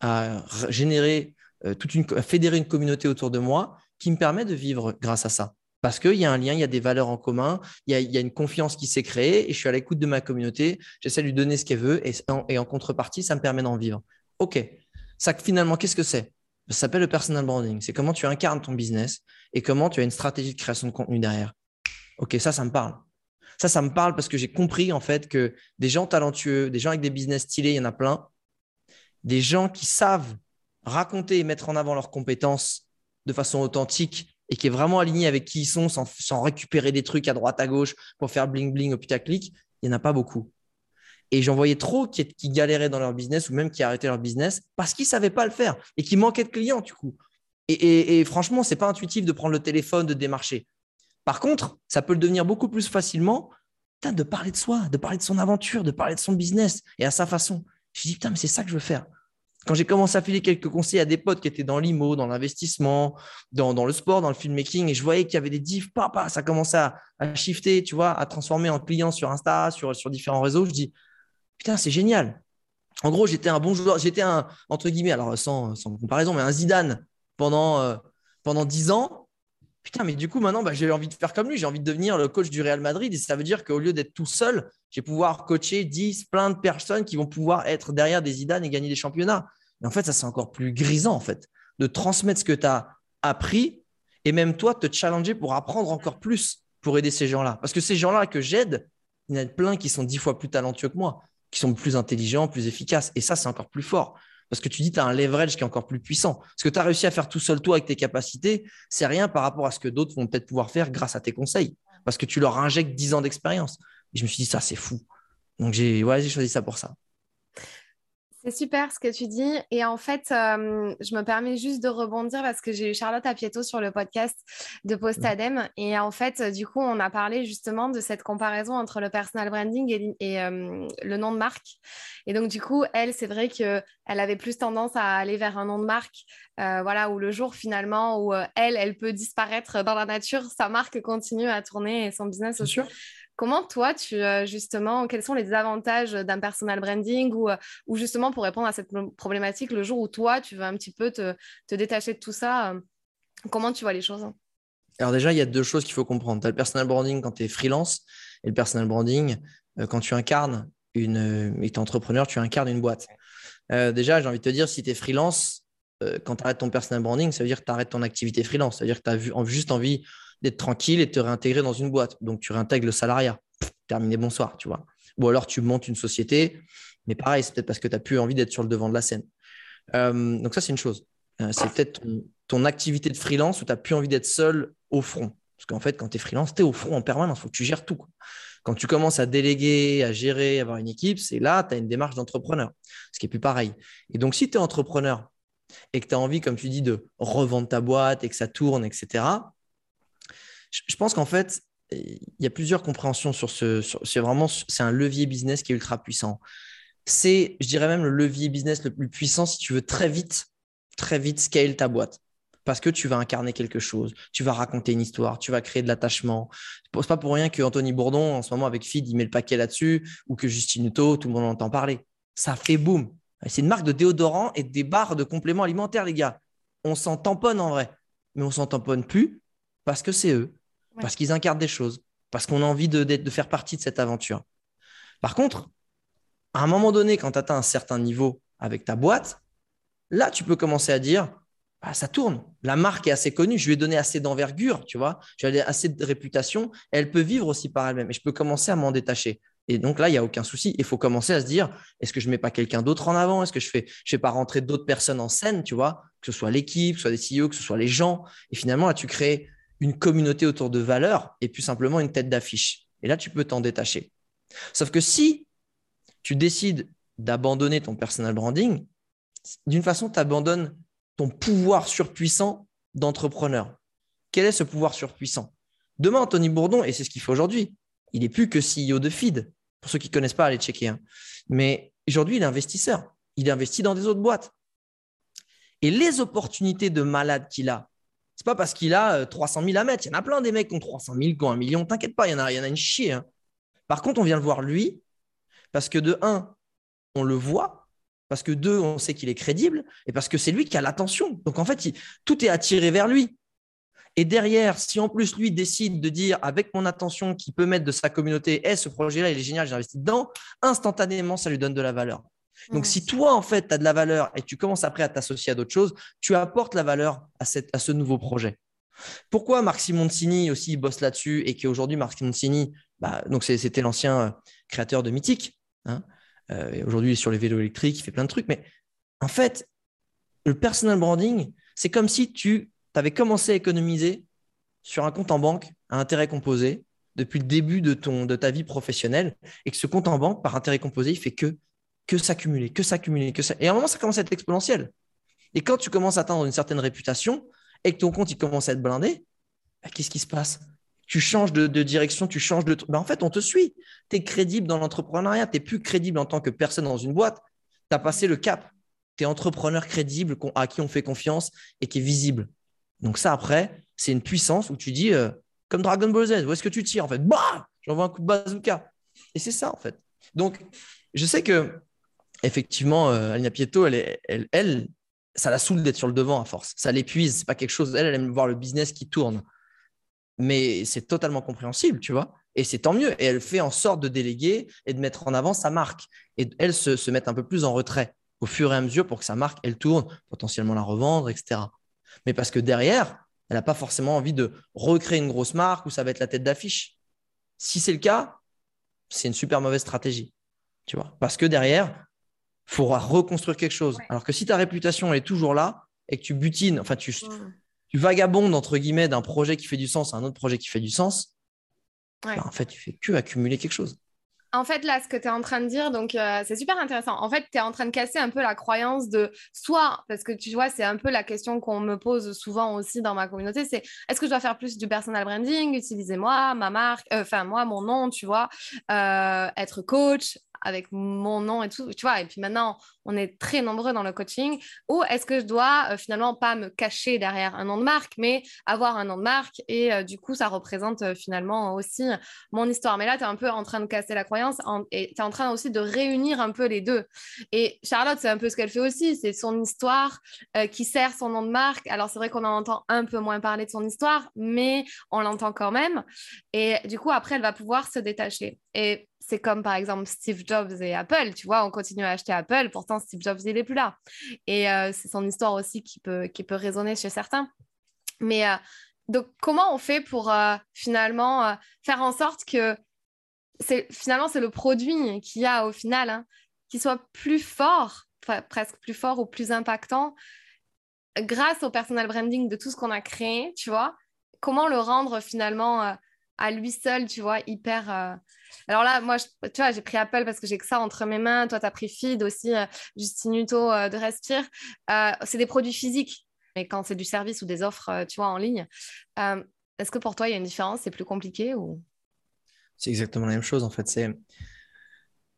à générer euh, toute une, à fédérer une communauté autour de moi qui me permet de vivre grâce à ça. Parce qu'il y a un lien, il y a des valeurs en commun, il y a, une confiance qui s'est créée et je suis à l'écoute de ma communauté, j'essaie de lui donner ce qu'elle veut et et en contrepartie, ça me permet d'en vivre. Ok, ça finalement, qu'est-ce que c'est? Ça s'appelle le personal branding. C'est comment tu incarnes ton business et comment tu as une stratégie de création de contenu derrière. Ok, ça, ça me parle. Ça, ça me parle parce que j'ai compris en fait que des gens talentueux, des gens avec des business stylés, il y en a plein. Des gens qui savent raconter et mettre en avant leurs compétences de façon authentique et qui est vraiment aligné avec qui ils sont sans, récupérer des trucs à droite, à gauche pour faire bling bling au putaclic, il n'y en a pas beaucoup. Et j'en voyais trop qui, qui, galéraient dans leur business ou même qui arrêtaient leur business parce qu'ils ne savaient pas le faire et qui manquaient de clients du coup. Et, et, franchement, ce n'est pas intuitif de prendre le téléphone, de démarcher. Par contre, ça peut le devenir beaucoup plus facilement de parler de soi, de parler de son aventure, de parler de son business et à sa façon. Je dit, putain, mais c'est ça que je veux faire. Quand j'ai commencé à filer quelques conseils à des potes qui étaient dans l'IMO, dans l'investissement, dans, le sport, dans le filmmaking, et je voyais qu'il y avait des diffs, papa, ça commençait à, à, shifter, tu vois, à transformer en client sur Insta, sur, sur différents réseaux. Je dis, putain, c'est génial. En gros, j'étais un bon joueur, j'étais un, entre guillemets, alors sans, comparaison, mais un Zidane pendant, euh, pendant 10 ans putain, mais du coup, maintenant, bah, j'ai envie de faire comme lui. J'ai envie de devenir le coach du Real Madrid. Et ça veut dire qu'au lieu d'être tout seul, je vais pouvoir coacher 10, plein de personnes qui vont pouvoir être derrière des Zidane et gagner des championnats. Et en fait, ça, c'est encore plus grisant, en fait, de transmettre ce que tu as appris et même toi, te challenger pour apprendre encore plus pour aider ces gens-là. Parce que ces gens-là que j'aide, il y en a plein qui sont dix fois plus talentueux que moi, qui sont plus intelligents, plus efficaces. Et ça, c'est encore plus fort. Parce que tu dis, tu as un leverage qui est encore plus puissant. Ce que tu as réussi à faire tout seul, toi, avec tes capacités, c'est rien par rapport à ce que d'autres vont peut-être pouvoir faire grâce à tes conseils. Parce que tu leur injectes 10 ans d'expérience. Je me suis dit, ça, c'est fou. Donc, j'ai ouais, choisi ça pour ça. C'est super ce que tu dis. Et en fait, euh, je me permets juste de rebondir parce que j'ai eu Charlotte Apieto sur le podcast de Postadem. Et en fait, du coup, on a parlé justement de cette comparaison entre le personal branding et, euh, le nom de marque. Et donc, du coup, elle, c'est vrai qu'elle avait plus tendance à aller vers un nom de marque, euh, voilà, où le jour finalement, où elle, elle peut disparaître dans la nature, sa marque continue à tourner et son business aussi. Sûr. Comment toi, tu euh, justement, quels sont les avantages d'un personal branding ou, euh, ou justement pour répondre à cette problématique, le jour où toi, tu veux un petit peu te, détacher de tout ça, euh, comment tu vois les choses? Alors déjà, il y a deux choses qu'il faut comprendre. Tu as le personal branding quand tu es freelance et le personal branding quand tu incarnes une, et tu es entrepreneur, tu incarnes une boîte. déjà, j'ai envie de te dire, si tu es freelance, quand tu arrêtes ton personal branding, ça veut dire que tu arrêtes ton activité freelance. Ça veut dire que tu as juste envie d'être tranquille et de te réintégrer dans une boîte. Donc, tu réintègres le salariat. Terminé, bonsoir, tu vois. Ou alors, tu montes une société, mais pareil, c'est peut-être parce que tu n'as plus envie d'être sur le devant de la scène. Euh, donc, ça, c'est une chose. Euh, c'est peut-être ton, activité de freelance où tu n'as plus envie d'être seul au front. Parce qu'en fait, quand tu es freelance, tu es au front en permanence. Il faut que tu gères tout. Quand tu commences à déléguer, à gérer, à avoir une équipe, c'est là, tu as une démarche d'entrepreneur, ce qui est plus pareil. Et donc, si tu es entrepreneur et que tu as envie, comme tu dis, de revendre ta boîte et que ça tourne, etc., je pense qu'en fait, il y a plusieurs compréhensions sur ce. c'est vraiment c'est un levier business qui est ultra puissant. C'est, je dirais même, le levier business le plus puissant si tu veux très vite, très vite scale ta boîte. Parce que tu vas incarner quelque chose, tu vas raconter une histoire, tu vas créer de l'attachement. C'est pas pour rien que Anthony Bourdon, en ce moment, avec Feed, il met le paquet là-dessus, ou que Justine Hutto, tout le monde entend parler. Ça fait boum. C'est une marque de déodorant et des barres de compléments alimentaires, les gars. On s'en tamponne en vrai, mais on s'en tamponne plus parce que c'est eux parce qu'ils incarnent des choses, parce qu'on a envie de, de, faire partie de cette aventure. Par contre, à un moment donné, quand tu atteins un certain niveau avec ta boîte, là, tu peux commencer à dire bah, ça tourne. La marque est assez connue, je lui ai donné assez d'envergure, tu vois, je lui ai assez de réputation, elle peut vivre aussi par elle-même et je peux commencer à m'en détacher. Et donc là, il n'y a aucun souci. Il faut commencer à se dire, est-ce que je ne mets pas quelqu'un d'autre en avant? Est-ce que je fais, je fais pas rentrer d'autres personnes en scène, tu vois, que ce soit l'équipe, que ce soit des CEO, que ce soit les gens. Et finalement, là, tu crées une communauté autour de valeurs et plus simplement une tête d'affiche. Et là, tu peux t'en détacher. Sauf que si tu décides d'abandonner ton personal branding, d'une façon, tu abandonnes ton pouvoir surpuissant d'entrepreneur. Quel est ce pouvoir surpuissant? Demain, Anthony Bourdon, et c'est ce qu'il fait aujourd'hui, il n'est plus que CEO de Feed. Pour ceux qui ne connaissent pas, allez checker. Hein. Mais aujourd'hui, il est investisseur. Il investit dans des autres boîtes. Et les opportunités de malade qu'il a, pas parce qu'il a 300 euh, 000 à mettre. Il y en a plein des mecs qui ont 300 000, qui ont un million. T'inquiète pas, il y, en a, y une chier. Hein. Par contre, on vient le voir lui parce que de un, on le voit, parce que deux, on sait qu'il est crédible, et parce que c'est lui qui a l'attention. Donc en fait, tout est attiré vers lui. Et derrière, si en plus lui décide de dire avec mon attention qu'il peut mettre de sa communauté, hey, ce projet-là, il est génial, j'investis dedans, instantanément, ça lui donne de la valeur. Donc, si toi, en fait, tu as de la valeur et tu commences après à t'associer à d'autres choses, tu apportes la valeur à, cette, à ce nouveau projet. Pourquoi Marc Simoncini aussi bosse là-dessus et qu'aujourd'hui, Marc Simoncini, bah, donc c'était l'ancien euh, créateur de Mythique. Hein, euh, aujourd'hui, il est sur les vélos électriques, il fait plein de trucs. Mais en fait, le personal branding, c'est comme si tu tu avais commencé à économiser sur un compte en banque à intérêt composé depuis le début de, ton, de ta vie professionnelle et que ce compte en banque par intérêt composé, il fait que, que s'accumuler, que s'accumuler, que ça. Et à un moment, ça commence à être exponentiel. Et quand tu commences à atteindre une certaine réputation et que ton compte il commence à être blindé, bah, qu'est-ce qui se passe? Tu changes de, direction, tu changes de. Bah, en fait, on te suit. Tu es crédible dans l'entrepreneuriat, tu n'es plus crédible en tant que personne dans une boîte. Tu as passé le cap. Tu es entrepreneur crédible à qui on fait confiance et qui est visible. Donc ça, après, c'est une puissance où tu dis, euh, comme Dragon Ball Z, où est-ce que tu tires en fait? Bah J'envoie un coup de bazooka. Et c'est ça en fait. Donc, je sais que, effectivement, euh, Alina Pieto, elle, elle, elle, ça la saoule d'être sur le devant à force. Ça l'épuise. C'est pas quelque chose. Elle, elle aime voir le business qui tourne. Mais c'est totalement compréhensible, tu vois. Et c'est tant mieux. Et elle fait en sorte de déléguer et de mettre en avant sa marque. Et elle se, se met un peu plus en retrait au fur et à mesure pour que sa marque, elle tourne, potentiellement la revendre, etc mais parce que derrière, elle n'a pas forcément envie de recréer une grosse marque où ça va être la tête d'affiche. Si c'est le cas, c'est une super mauvaise stratégie. Tu vois Parce que derrière, il faudra reconstruire quelque chose. Alors que si ta réputation est toujours là et que tu butines, enfin, tu, tu vagabondes, entre guillemets, d'un projet qui fait du sens à un autre projet qui fait du sens, bah, en fait, tu fais que accumuler quelque chose. En fait, là, ce que tu es en train de dire, donc euh, c'est super intéressant. En fait, tu es en train de casser un peu la croyance de soit, parce que tu vois, c'est un peu la question qu'on me pose souvent aussi dans ma communauté, c'est est-ce que je dois faire plus du personal branding, utiliser moi, ma marque, euh, enfin moi, mon nom, tu vois, euh, être coach, avec mon nom et tout, tu vois. Et puis maintenant, on est très nombreux dans le coaching. Ou est-ce que je dois euh, finalement pas me cacher derrière un nom de marque, mais avoir un nom de marque et euh, du coup, ça représente euh, finalement aussi mon histoire. Mais là, tu es un peu en train de casser la croyance et tu es en train aussi de réunir un peu les deux. Et Charlotte, c'est un peu ce qu'elle fait aussi. C'est son histoire qui sert son nom de marque. Alors, c'est vrai qu'on en entend un peu moins parler de son histoire, mais on l'entend quand même. Et du coup, après, elle va pouvoir se détacher. Et c'est comme par exemple Steve Jobs et Apple, tu vois, on continue à acheter Apple, pourtant Steve Jobs, il n'est plus là. Et euh, c'est son histoire aussi qui peut, qui peut résonner chez certains. Mais euh, donc, comment on fait pour euh, finalement faire en sorte que finalement c'est le produit qu'il y a au final hein, qui soit plus fort, presque plus fort ou plus impactant grâce au personal branding de tout ce qu'on a créé, tu vois? Comment le rendre finalement à lui seul, tu vois, hyper. Euh, alors là, moi, tu vois, j'ai pris Apple parce que j'ai que ça entre mes mains. Toi, tu as pris Feed aussi, euh, Justine euh, de Respire. c'est des produits physiques. Mais quand c'est du service ou des offres, tu vois, en ligne, est-ce que pour toi, il y a une différence? C'est plus compliqué ou? C'est exactement la même chose, en fait. C'est...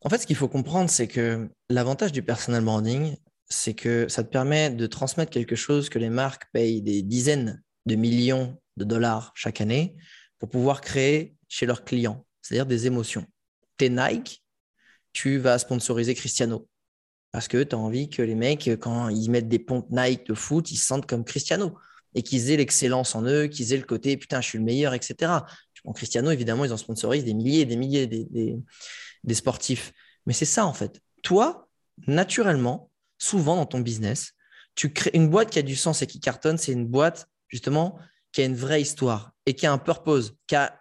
En fait, ce qu'il faut comprendre, c'est que l'avantage du personal branding, c'est que ça te permet de transmettre quelque chose que les marques payent des dizaines de millions de dollars chaque année pour pouvoir créer chez leurs clients, c'est-à-dire des émotions. T'es Nike, tu vas sponsoriser Cristiano. Parce que tu as envie que les mecs, quand ils mettent des pompes Nike de foot, ils se sentent comme Cristiano. Et qu'ils aient l'excellence en eux, qu'ils aient le côté putain, je suis le meilleur, etc. Bon, Cristiano, évidemment, ils en sponsorisent des milliers et des milliers des, des sportifs. Mais c'est ça, en fait. Toi, naturellement, souvent dans ton business, tu crées une boîte qui a du sens et qui cartonne, c'est une boîte justement qui a une vraie histoire et qui a un purpose, qui a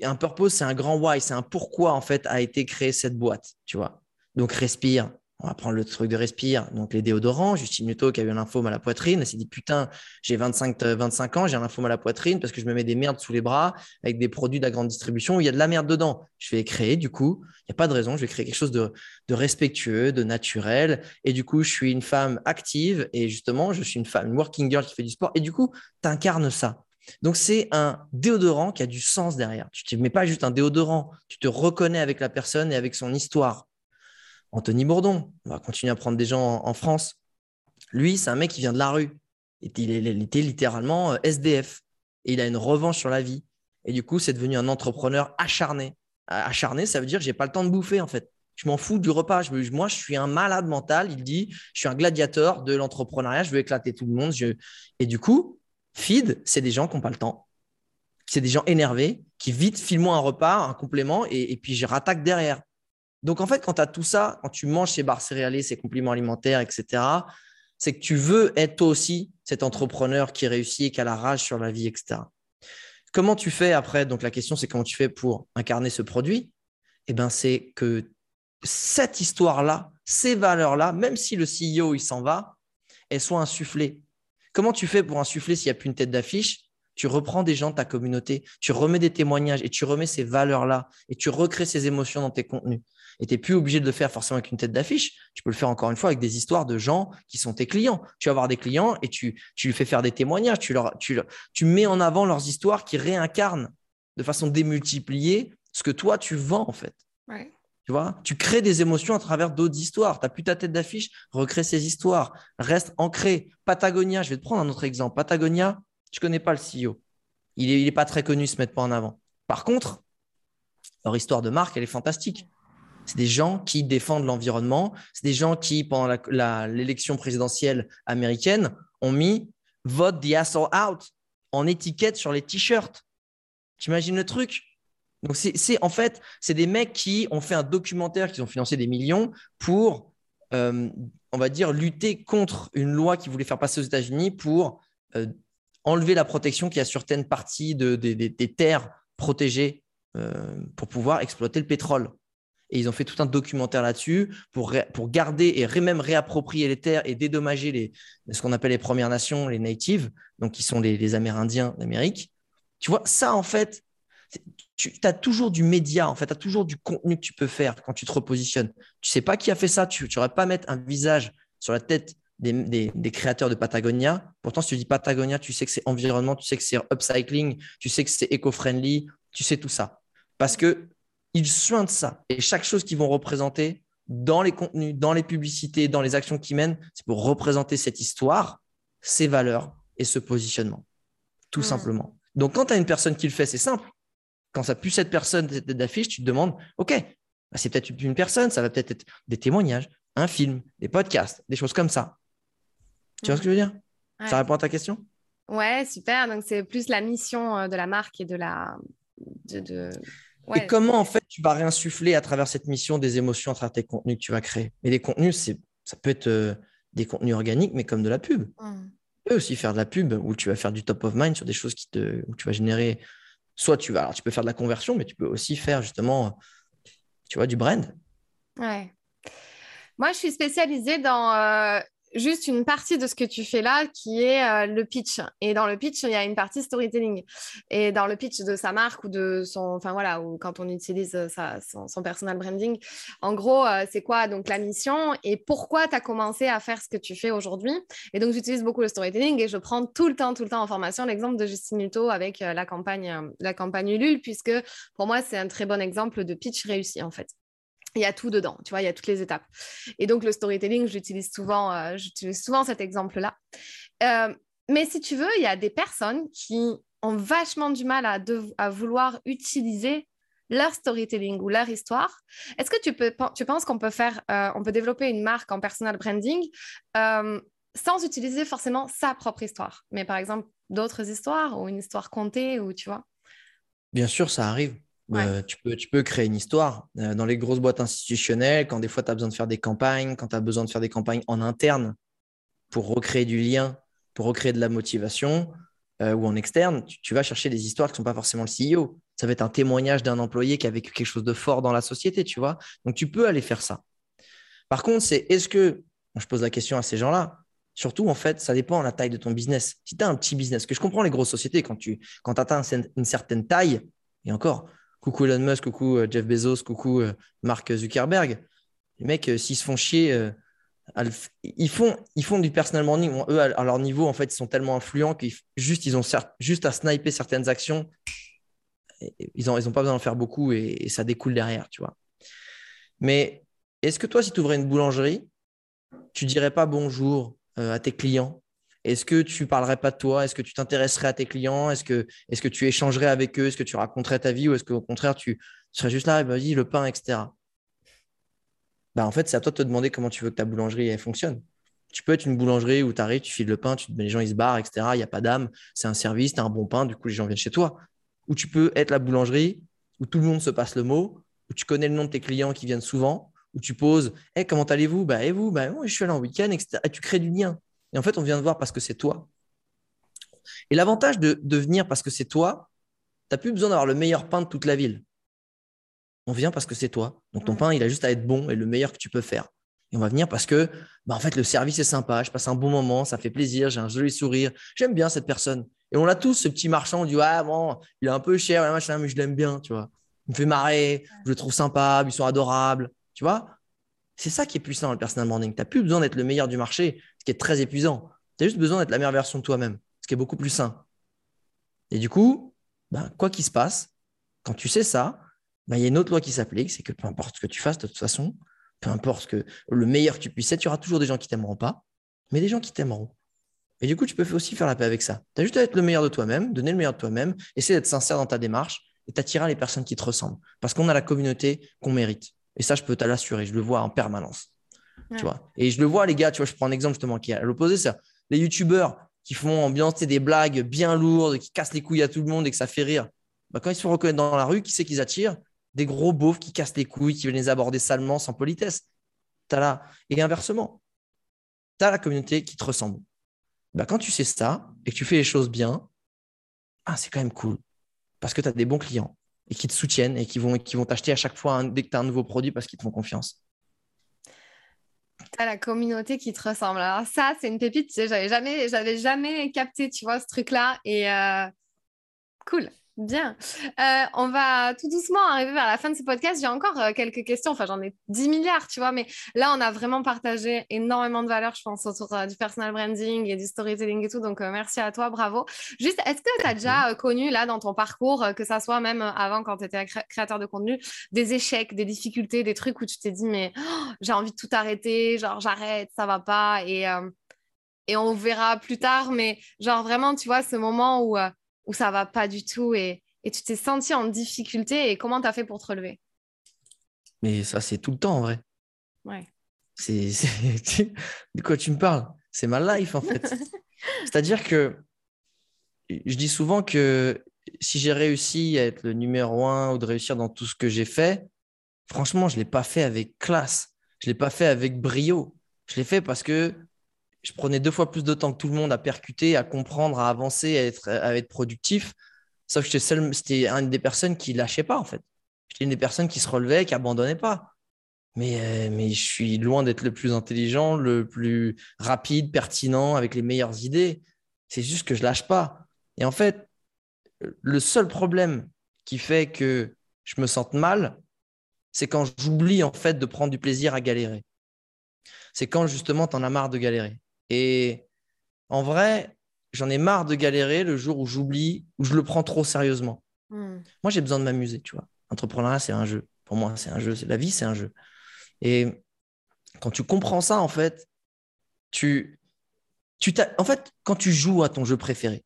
un purpose, c'est un grand why, c'est un pourquoi en fait a été créée cette boîte, tu vois. Donc respire, on va prendre le truc de respire. Donc, les déodorants, Justine Muto qui a eu un lymphome à la poitrine, elle s'est dit Putain, j'ai 25, 25 ans, j'ai un lymphome à la poitrine parce que je me mets des merdes sous les bras avec des produits de la grande distribution où il y a de la merde dedans. Je vais créer, du coup, il n'y a pas de raison, je vais créer quelque chose de, respectueux, de naturel. Et du coup, je suis une femme active et justement, je suis une femme, une working girl qui fait du sport. Et du coup, tu incarnes ça. Donc, c'est un déodorant qui a du sens derrière. Tu ne mets pas juste un déodorant, tu te reconnais avec la personne et avec son histoire. Anthony Bourdon, on va continuer à prendre des gens en, France. Lui, c'est un mec qui vient de la rue. Il, était littéralement euh, SDF. Et il a une revanche sur la vie. Et du coup, c'est devenu un entrepreneur acharné. Acharné, ça veut dire que j'ai pas le temps de bouffer, en fait. Je m'en fous du repas. moi, je suis un malade mental. Il dit, je suis un gladiateur de l'entrepreneuriat. Je veux éclater tout le monde. Et du coup, feed, c'est des gens qui n'ont pas le temps. C'est des gens énervés qui vite filment un repas, un complément, et, et puis je rattaque derrière. Donc, en fait, quand tu as tout ça, quand tu manges ces barres céréales, ces compléments alimentaires, etc., c'est que tu veux être toi aussi cet entrepreneur qui réussit et qui a la rage sur la vie, etc. Comment tu fais après? Donc, la question, c'est comment tu fais pour incarner ce produit? Eh bien, c'est que cette histoire-là, ces valeurs-là, même si le CEO, il s'en va, elles soient insufflées. Comment tu fais pour insuffler s'il n'y a plus une tête d'affiche? Tu reprends des gens de ta communauté, tu remets des témoignages et tu remets ces valeurs-là et tu recrées ces émotions dans tes contenus. Et tu n'es plus obligé de le faire forcément avec une tête d'affiche. Tu peux le faire encore une fois avec des histoires de gens qui sont tes clients. Tu vas avoir des clients et tu, tu lui fais faire des témoignages. Tu, leur, tu, tu mets en avant leurs histoires qui réincarnent de façon démultipliée ce que toi, tu vends en fait. Tu vois, tu crées des émotions à travers d'autres histoires. Tu n'as plus ta tête d'affiche, recrée ces histoires. Reste ancré. Patagonia, je vais te prendre un autre exemple. Patagonia, je ne connais pas le CEO. Il n'est il est pas très connu, se mettre pas en avant. Par contre, leur histoire de marque, elle est fantastique. C'est des gens qui défendent l'environnement. C'est des gens qui, pendant l'élection présidentielle américaine, ont mis Vote the asshole out en étiquette sur les t-shirts. T'imagines le truc? Donc, c'est en fait, c'est des mecs qui ont fait un documentaire, qui ont financé des millions pour, euh, on va dire, lutter contre une loi qui voulait faire passer aux États-Unis pour euh, enlever la protection qu'il y a sur certaines parties des terres protégées euh, pour pouvoir exploiter le pétrole. Et ils ont fait tout un documentaire là-dessus pour, pour garder et même réapproprier les terres et dédommager les, ce qu'on appelle les Premières Nations, les natives, donc qui sont les, Amérindiens d'Amérique. Tu vois, ça, en fait, tu as toujours du média, en fait, tu as toujours du contenu que tu peux faire quand tu te repositionnes. Tu sais pas qui a fait ça, tu n'aurais pas mettre un visage sur la tête des, des, créateurs de Patagonia. Pourtant, si tu dis Patagonia, tu sais que c'est environnement, tu sais que c'est upcycling, tu sais que c'est éco-friendly, tu sais tout ça. Parce que ils soignent ça. Et chaque chose qu'ils vont représenter dans les contenus, dans les publicités, dans les actions qu'ils mènent, c'est pour représenter cette histoire, ces valeurs et ce positionnement. Tout simplement. Donc, quand tu as une personne qui le fait, c'est simple. Quand ça pue cette personne d'affiche, tu te demandes, OK, bah, c'est peut-être une personne, ça va peut-être être des témoignages, un film, des podcasts, des choses comme ça. Tu vois ce que je veux dire? Ça répond à ta question? Ouais, super. Donc, c'est plus la mission euh, de la marque et de la. de, et comment, en fait, tu vas réinsuffler à travers cette mission des émotions à travers tes contenus que tu vas créer? Mais les contenus, c'est, ça peut être euh, des contenus organiques, mais comme de la pub. Mmh. Tu peux aussi faire de la pub où tu vas faire du top of mind sur des choses qui te, où tu vas générer. Soit tu vas, alors tu peux faire de la conversion, mais tu peux aussi faire justement, tu vois, du brand. Ouais. Moi, je suis spécialisée dans euh, juste une partie de ce que tu fais là qui est euh, le pitch. Et dans le pitch, il y a une partie storytelling. Et dans le pitch de sa marque ou de son, enfin voilà, ou quand on utilise euh, son, personal branding, en gros, euh, c'est quoi donc la mission et pourquoi tu as commencé à faire ce que tu fais aujourd'hui. Et donc, j'utilise beaucoup le storytelling et je prends tout le temps, tout le temps en formation l'exemple de Justine Muto avec la campagne, la campagne Ulule, puisque pour moi, c'est un très bon exemple de pitch réussi en fait il y a tout dedans, tu vois, il y a toutes les étapes. Et donc, le storytelling, j'utilise souvent, euh, j'utilise souvent cet exemple-là. Euh, mais si tu veux, il y a des personnes qui ont vachement du mal à, à vouloir utiliser leur storytelling ou leur histoire. Est-ce que tu, peux, tu penses qu'on peut euh, peut développer une marque en personal branding sans utiliser forcément sa propre histoire, mais par exemple d'autres histoires ou une histoire contée ou tu vois? Bien sûr, ça arrive. Euh, tu, peux, tu peux créer une histoire. Euh, dans les grosses boîtes institutionnelles, quand des fois tu as besoin de faire des campagnes, quand tu as besoin de faire des campagnes en interne, pour recréer du lien, pour recréer de la motivation, euh, ou en externe, tu, vas chercher des histoires qui ne sont pas forcément le CEO. Ça va être un témoignage d'un employé qui a vécu quelque chose de fort dans la société, tu vois. Donc, tu peux aller faire ça. Par contre, c'est est-ce que, je pose la question à ces gens-là, surtout, en fait, ça dépend de la taille de ton business. Si tu as un petit business, que je comprends les grosses sociétés, quand tu quand atteins une certaine taille, et encore, coucou Elon Musk, coucou euh, Jeff Bezos, coucou euh, Mark Zuckerberg, les mecs, s'ils se font chier ils font, ils font du personal branding. Eux, à leur niveau, en fait, ils sont tellement influents qu'ils juste, ils ont juste à sniper certaines actions. Ils n'ont ils ont pas besoin d'en faire beaucoup et, ça découle derrière, tu vois. Mais est-ce que toi, si tu ouvrais une boulangerie, tu dirais pas bonjour euh, à tes clients? Est-ce que tu parlerais pas de toi? Est-ce que tu t'intéresserais à tes clients? Est-ce que, tu échangerais avec eux? Est-ce que tu raconterais ta vie? Ou est-ce qu'au contraire, tu serais juste là, vas-y, le pain, etc. Bah, en fait, c'est à toi de te demander comment tu veux que ta boulangerie fonctionne. Tu peux être une boulangerie où tu arrives, tu files le pain, tu, les gens ils se barrent, etc. Il n'y a pas d'âme, c'est un service, tu as un bon pain, du coup les gens viennent chez toi. Ou tu peux être la boulangerie où tout le monde se passe le mot, où tu connais le nom de tes clients qui viennent souvent, où tu poses hey, comment allez-vous bah, Et vous? Bah, Je suis allé en week-end, etc. Et tu crées du lien. Et en fait, on vient de voir parce que c'est toi. Et l'avantage de, de venir parce que c'est toi, tu n'as plus besoin d'avoir le meilleur pain de toute la ville on vient parce que c'est toi. Donc ton pain, il a juste à être bon et le meilleur que tu peux faire. Et on va venir parce que, bah, en fait, le service est sympa, je passe un bon moment, ça fait plaisir, j'ai un joli sourire, j'aime bien cette personne. Et on a tous, ce petit marchand, on dit, ouais, bon, il est un peu cher, machin, mais je l'aime bien, tu vois. Il me fait marrer, je le trouve sympa, ils sont adorables, tu vois. C'est ça qui est puissant, le personal branding. Tu n'as plus besoin d'être le meilleur du marché, qui est très épuisant. Tu as juste besoin d'être la meilleure version de toi-même, ce qui est beaucoup plus sain. Et du coup, bah, quoi qu'il se passe, quand tu sais ça, bah, il y a une autre loi qui s'applique, c'est que peu importe ce que tu fasses, de toute façon, peu importe que, le meilleur que tu puisses être, il y aura toujours des gens qui t'aimeront pas, mais des gens qui t'aimeront. Et du coup, tu peux aussi faire la paix avec ça. Tu as juste à être le meilleur de toi-même, donner le meilleur de toi-même, essayer d'être sincère dans ta démarche et t'attirer les personnes qui te ressemblent. Parce qu'on a la communauté qu'on mérite. Et ça, je peux te l'assurer, je le vois en permanence. Et je le vois, les gars, tu vois, je prends un exemple justement qui est à l'opposé, c'est les youtubeurs qui font ambiancer des blagues bien lourdes, qui cassent les couilles à tout le monde et que ça fait rire. Bah, quand ils se font reconnaître dans la rue, qui c'est qu'ils attirent? Des gros beaufs qui cassent les couilles, qui viennent les aborder salement, sans politesse. As là. Et inversement, tu as la communauté qui te ressemble. Bah, quand tu sais ça et que tu fais les choses bien, ah, c'est quand même cool. Parce que tu as des bons clients et qui te soutiennent et qui vont qui vont t'acheter à chaque fois dès que tu as un nouveau produit parce qu'ils te font confiance. Tu as la communauté qui te ressemble. Alors ça, c'est une pépite. J'avais jamais, j'avais jamais capté, tu vois, ce truc-là. Et euh, cool. Bien. Euh, on va tout doucement arriver vers la fin de ce podcast. J'ai encore euh, quelques questions. Enfin, j'en ai 10 milliards, tu vois. Mais là, on a vraiment partagé énormément de valeurs, je pense, autour euh, du personal branding et du storytelling et tout. Donc, merci à toi. Bravo. Juste, est-ce que tu as déjà connu, là, dans ton parcours, que ça soit même avant, quand tu étais créateur de contenu, des échecs, des difficultés, des trucs où tu t'es dit, mais oh, j'ai envie de tout arrêter, genre, j'arrête, ça va pas. Et, et on verra plus tard. Mais, genre, vraiment, tu vois, ce moment où où ça va pas du tout et, tu t'es senti en difficulté et comment tu as fait pour te relever? Mais ça, c'est tout le temps en vrai. Ouais. C'est, *laughs* De quoi tu me parles? C'est ma life en fait. *laughs* C'est-à-dire que je dis souvent que si j'ai réussi à être le numéro un ou de réussir dans tout ce que j'ai fait, franchement, je ne l'ai pas fait avec classe. Je ne l'ai pas fait avec brio. Je l'ai fait parce que je prenais deux fois plus de temps que tout le monde à percuter, à comprendre, à avancer, à être, productif. Sauf que c'était une des personnes qui lâchait pas, en fait. J'étais une des personnes qui se relevait, qui abandonnait pas. Mais, euh, mais je suis loin d'être le plus intelligent, le plus rapide, pertinent, avec les meilleures idées. C'est juste que je lâche pas. Et en fait, le seul problème qui fait que je me sente mal, c'est quand j'oublie en fait de prendre du plaisir à galérer. C'est quand justement tu en as marre de galérer. Et en vrai, j'en ai marre de galérer le jour où j'oublie, où je le prends trop sérieusement. Hmm. Moi, j'ai besoin de m'amuser, tu vois. Entrepreneuriat, c'est un jeu. Pour moi, c'est un jeu. La vie, c'est un jeu. Et quand tu comprends ça, en fait, tu, tu en fait, quand tu joues à ton jeu préféré,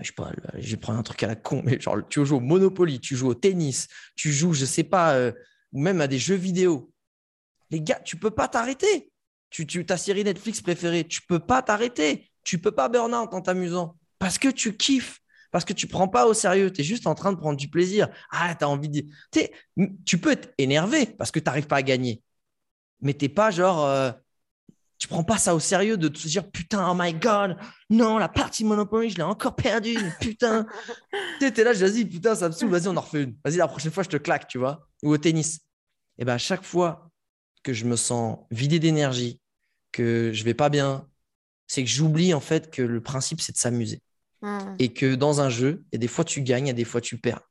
je sais pas, je vais prendre un truc à la con, mais genre, tu joues au Monopoly, tu joues au tennis, tu joues, je sais pas, euh, ou même à des jeux vidéo. Les gars, tu peux pas t'arrêter tu, tu, ta série Netflix préférée, tu peux pas t'arrêter. Tu peux pas burn out en t'amusant parce que tu kiffes, parce que tu prends pas au sérieux. Tu es juste en train de prendre du plaisir. Ah, tu as envie de. Tu peux être énervé parce que tu n'arrives pas à gagner. Mais tu n'es pas genre. Euh, Tu prends pas ça au sérieux de te dire putain, oh my god, non, la partie Monopoly, je l'ai encore perdue, putain. *laughs* tu es là, je dis putain, ça me saoule, vas-y, on en refait une. Vas-y, la prochaine fois, je te claque, tu vois. Ou au tennis. Et bien, à chaque fois que je me sens vidé d'énergie, que je vais pas bien, c'est que j'oublie en fait que le principe, c'est de s'amuser. Hmm. Et que dans un jeu, il y a des fois tu gagnes, il y a des fois tu perds.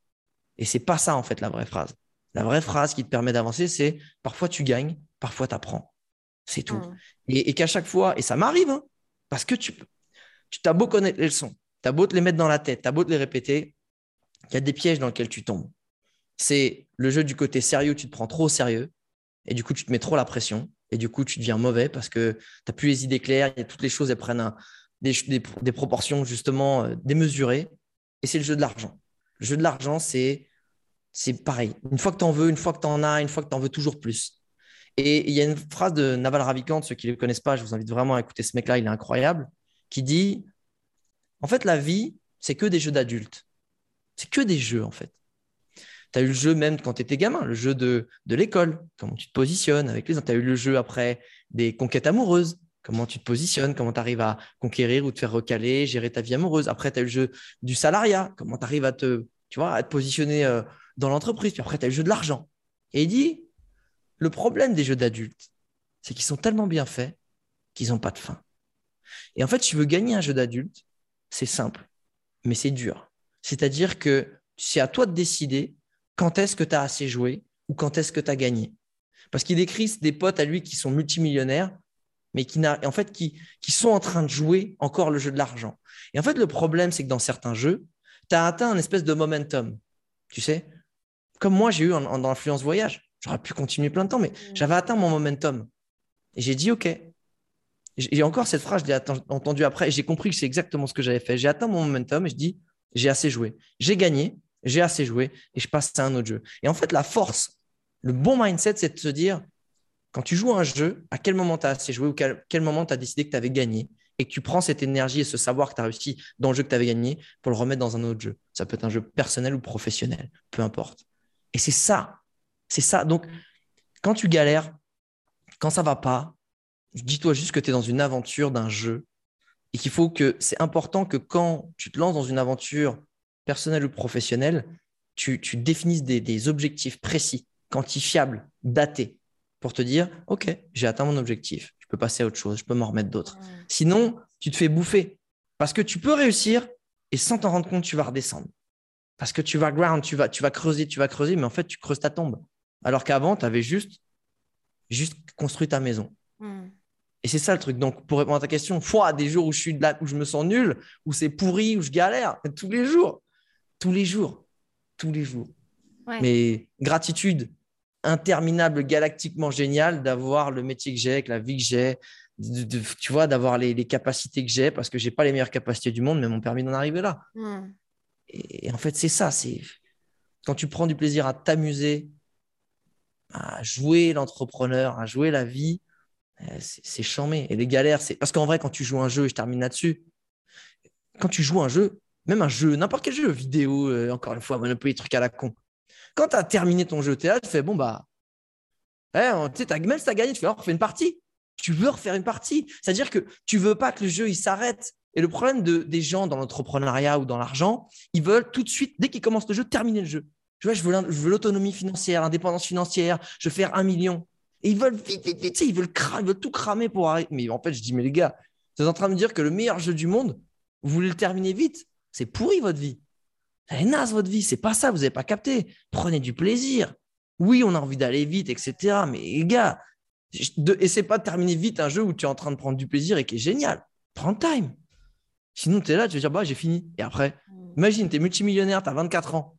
Et c'est pas ça en fait la vraie phrase. La vraie phrase qui te permet d'avancer, c'est parfois tu gagnes, parfois tu apprends. C'est tout. Hmm. Et, qu'à chaque fois, et ça m'arrive, hein, parce que tu, tu as beau connaître les leçons, tu as beau te les mettre dans la tête, tu as beau te les répéter, il y a des pièges dans lesquels tu tombes. C'est le jeu du côté sérieux, tu te prends trop au sérieux, et du coup, tu te mets trop la pression, et du coup, tu deviens mauvais parce que tu n'as plus les idées claires, et toutes les choses, elles prennent des, proportions justement euh, démesurées, et c'est le jeu de l'argent. Le jeu de l'argent, c'est c'est pareil. Une fois que tu en veux, une fois que tu en as, une fois que tu en veux toujours plus. Et il y a une phrase de Naval Ravikant, ceux qui ne le connaissent pas, je vous invite vraiment à écouter ce mec-là, il est incroyable, qui dit En fait, la vie, c'est que des jeux d'adultes. C'est que des jeux, en fait. Tu as eu le jeu même quand tu étais gamin, le jeu de, de l'école, comment tu te positionnes avec les autres. Tu as eu le jeu après des conquêtes amoureuses, comment tu te positionnes, comment tu arrives à conquérir ou te faire recaler, gérer ta vie amoureuse. Après, tu as eu le jeu du salariat, comment tu arrives à te, tu vois, à te positionner euh, dans l'entreprise. Puis après, tu as le jeu de l'argent. Et il dit le problème des jeux d'adultes, c'est qu'ils sont tellement bien faits qu'ils n'ont pas de fin. Et en fait, tu veux gagner un jeu d'adulte, c'est simple, mais c'est dur. C'est-à-dire que c'est à toi de décider quand est-ce que tu as assez joué ou quand est-ce que tu as gagné? Parce qu'il décrit des potes à lui qui sont multimillionnaires, mais qui, en fait, qui, qui sont en train de jouer encore le jeu de l'argent. Et en fait, le problème, c'est que dans certains jeux, tu as atteint un espèce de momentum. Tu sais, comme moi, j'ai eu dans l'influence voyage. J'aurais pu continuer plein de temps, mais mm. j'avais atteint mon momentum. Et j'ai dit OK. Et encore cette phrase, je l'ai entendue après et j'ai compris que c'est exactement ce que j'avais fait. J'ai atteint mon momentum et je dis j'ai assez joué. J'ai gagné, j'ai assez joué et je passe à un autre jeu. Et en fait, la force, le bon mindset, c'est de se dire quand tu joues un jeu, à quel moment tu as assez joué ou quel, quel moment tu as décidé que tu avais gagné et que tu prends cette énergie et ce savoir que tu as réussi dans le jeu que tu avais gagné pour le remettre dans un autre jeu. Ça peut être un jeu personnel ou professionnel, peu importe. Et c'est ça. C'est ça. Donc, quand tu galères, quand ça va pas, dis-toi juste que tu es dans une aventure d'un jeu et qu'il faut que c'est important que quand tu te lances dans une aventure personnelle ou professionnelle, tu, définisses des, objectifs précis, quantifiables, datés, pour te dire, OK, j'ai atteint mon objectif, je peux passer à autre chose, je peux m'en remettre d'autres. Sinon, tu te fais bouffer parce que tu peux réussir et sans t'en rendre compte, tu vas redescendre. Parce que tu vas ground, tu vas, tu vas creuser, tu vas creuser, mais en fait, tu creuses ta tombe. Alors qu'avant, tu avais juste, juste construit ta maison. Hmm. Et c'est ça le truc. Donc, pour répondre à ta question, fois des jours où je suis là, où je me sens nul, où c'est pourri, où je galère, *laughs* tous les jours, tous les jours, tous les jours. Mais gratitude interminable, galactiquement géniale d'avoir le métier que j'ai, avec la vie que j'ai, tu vois, d'avoir les, capacités que j'ai, parce que j'ai pas les meilleures capacités du monde, mais m'ont permis d'en arriver là. Et, en fait, c'est ça. C'est quand tu prends du plaisir à t'amuser, à jouer l'entrepreneur, à jouer la vie, euh, c'est chambé. Et les galères, c'est parce qu'en vrai, quand tu joues un jeu, et je termine là-dessus, quand tu joues un jeu, même un jeu, n'importe quel jeu vidéo, euh, encore une fois, Monopoly, trucs à la con. Quand tu as terminé ton jeu, tu es là, tu fais bon, bah, même si tu as gagné, tu fais, on refait une partie. Tu veux refaire une partie. C'est-à-dire que tu veux pas que le jeu il s'arrête. Et le problème de, des gens dans l'entrepreneuriat ou dans l'argent, ils veulent tout de suite, dès qu'ils commencent le jeu, terminer le jeu. Je, vois, je veux l'autonomie financière, l'indépendance financière, je veux faire un million. Et ils veulent vite, vite, vite, ils veulent, ils veulent tout cramer pour arrêter. Mais en fait, je dis, mais les gars, vous êtes en train de me dire que le meilleur jeu du monde, vous voulez le terminer vite. C'est pourri votre vie. Elle est naze votre vie. C'est pas ça, vous n'avez pas capté. Prenez du plaisir. Oui, on a envie d'aller vite, etc. Mais les gars, essaie pas de terminer vite un jeu où tu es en train de prendre du plaisir et qui est génial. Prends le time. Sinon, tu es là, tu vas dire, bah, j'ai fini. Et après, mm. imagine, tu es multimillionnaire, tu as 24 ans.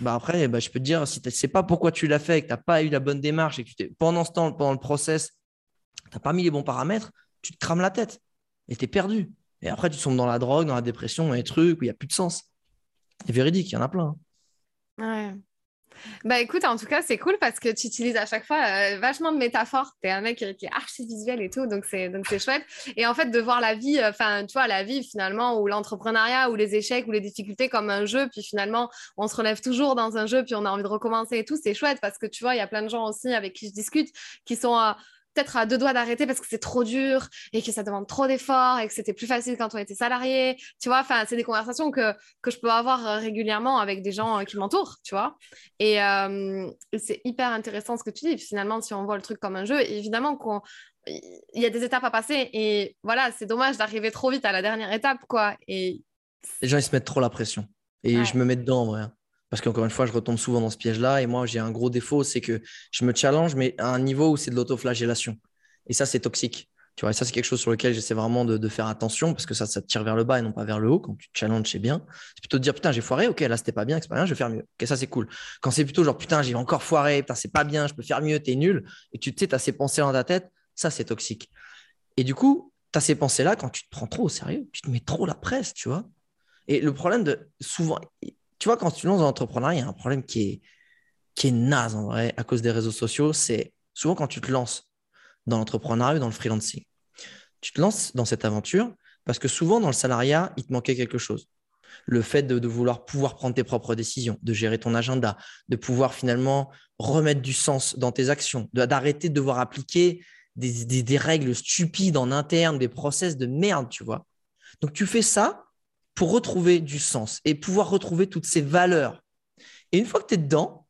Bah après, bah, je peux te dire, si tu ne sais pas pourquoi tu l'as fait et que tu n'as pas eu la bonne démarche et que tu pendant ce temps, pendant le process, tu n'as pas mis les bons paramètres, tu te crames la tête et tu es perdu. Et après, tu tombes dans la drogue, dans la dépression, dans les trucs où il n'y a plus de sens. C'est véridique, il y en a plein. Hein. Ouais. Bah écoute, en tout cas, c'est cool parce que tu utilises à chaque fois euh, vachement de métaphores. Tu es un mec qui, est archi visuel et tout, donc c'est chouette. Et en fait, de voir la vie, euh, enfin, tu vois, la vie finalement, ou l'entrepreneuriat, ou les échecs, ou les difficultés comme un jeu, puis finalement, on se relève toujours dans un jeu, puis on a envie de recommencer et tout, c'est chouette parce que tu vois, il y a plein de gens aussi avec qui je discute qui sont. Peut-être à deux doigts d'arrêter parce que c'est trop dur et que ça demande trop d'efforts et que c'était plus facile quand on était salarié. Tu vois, enfin, c'est des conversations que, que je peux avoir euh, régulièrement avec des gens euh, qui m'entourent, tu vois. Et c'est hyper intéressant ce que tu dis. Finalement, si on voit le truc comme un jeu, évidemment qu'on il y a des étapes à passer et voilà, c'est dommage d'arriver trop vite à la dernière étape, quoi. Et les gens, ils se mettent trop la pression. Et je me mets dedans, en vrai. Parce qu'encore une fois, je retombe souvent dans ce piège-là. Et moi, j'ai un gros défaut, c'est que je me challenge, mais à un niveau où c'est de l'autoflagellation. Et ça, c'est toxique. Tu vois, et ça, c'est quelque chose sur lequel j'essaie vraiment de, faire attention parce que ça, ça te tire vers le bas et non pas vers le haut. Quand tu te challenges, c'est bien. C'est plutôt de dire, putain, j'ai foiré, ok, là, c'était pas bien, c'est pas bien, je vais faire mieux. Ok, ça, c'est cool. Quand c'est plutôt genre, putain, j'ai encore foiré, putain, c'est pas bien, je peux faire mieux, t'es nul, et tu sais, as ces pensées dans ta tête, ça, c'est toxique. Et du coup, tu as ces pensées-là, quand tu te prends trop au sérieux, tu te mets trop la presse, tu vois. Et le problème de souvent, tu vois, quand tu lances dans l'entrepreneuriat, il y a un problème qui est, qui est naze en vrai à cause des réseaux sociaux. C'est souvent quand tu te lances dans l'entrepreneuriat ou dans le freelancing, tu te lances dans cette aventure parce que souvent dans le salariat, il te manquait quelque chose. Le fait de, vouloir pouvoir prendre tes propres décisions, de gérer ton agenda, de pouvoir finalement remettre du sens dans tes actions, d'arrêter de devoir appliquer des, des, règles stupides en interne, des process de merde, tu vois. Donc tu fais ça pour retrouver du sens et pouvoir retrouver toutes ces valeurs. Et une fois que tu es dedans,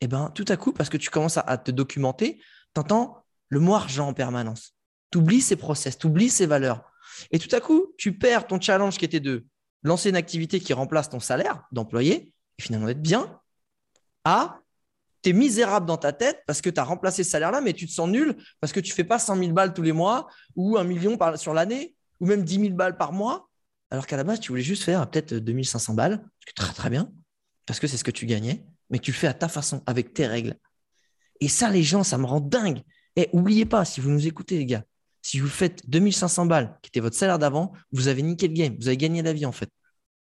eh ben, tout à coup, parce que tu commences à, te documenter, tu entends le mot argent en permanence. Tu oublies ces process, tu oublies ces valeurs. Et tout à coup, tu perds ton challenge qui était de lancer une activité qui remplace ton salaire d'employé et finalement d'être bien à tu es misérable dans ta tête parce que tu as remplacé ce salaire-là, mais tu te sens nul parce que tu fais pas 100 000 balles tous les mois ou un million par, sur l'année ou même 10 000 balles par mois alors qu'à la base, tu voulais juste faire peut-être 2500 balles, très très bien, parce que c'est ce que tu gagnais, mais tu le fais à ta façon, avec tes règles. Et ça, les gens, ça me rend dingue. Et oubliez pas, si vous nous écoutez, les gars, si vous faites 2500 balles, qui était votre salaire d'avant, vous avez niqué le game, vous avez gagné la vie en fait.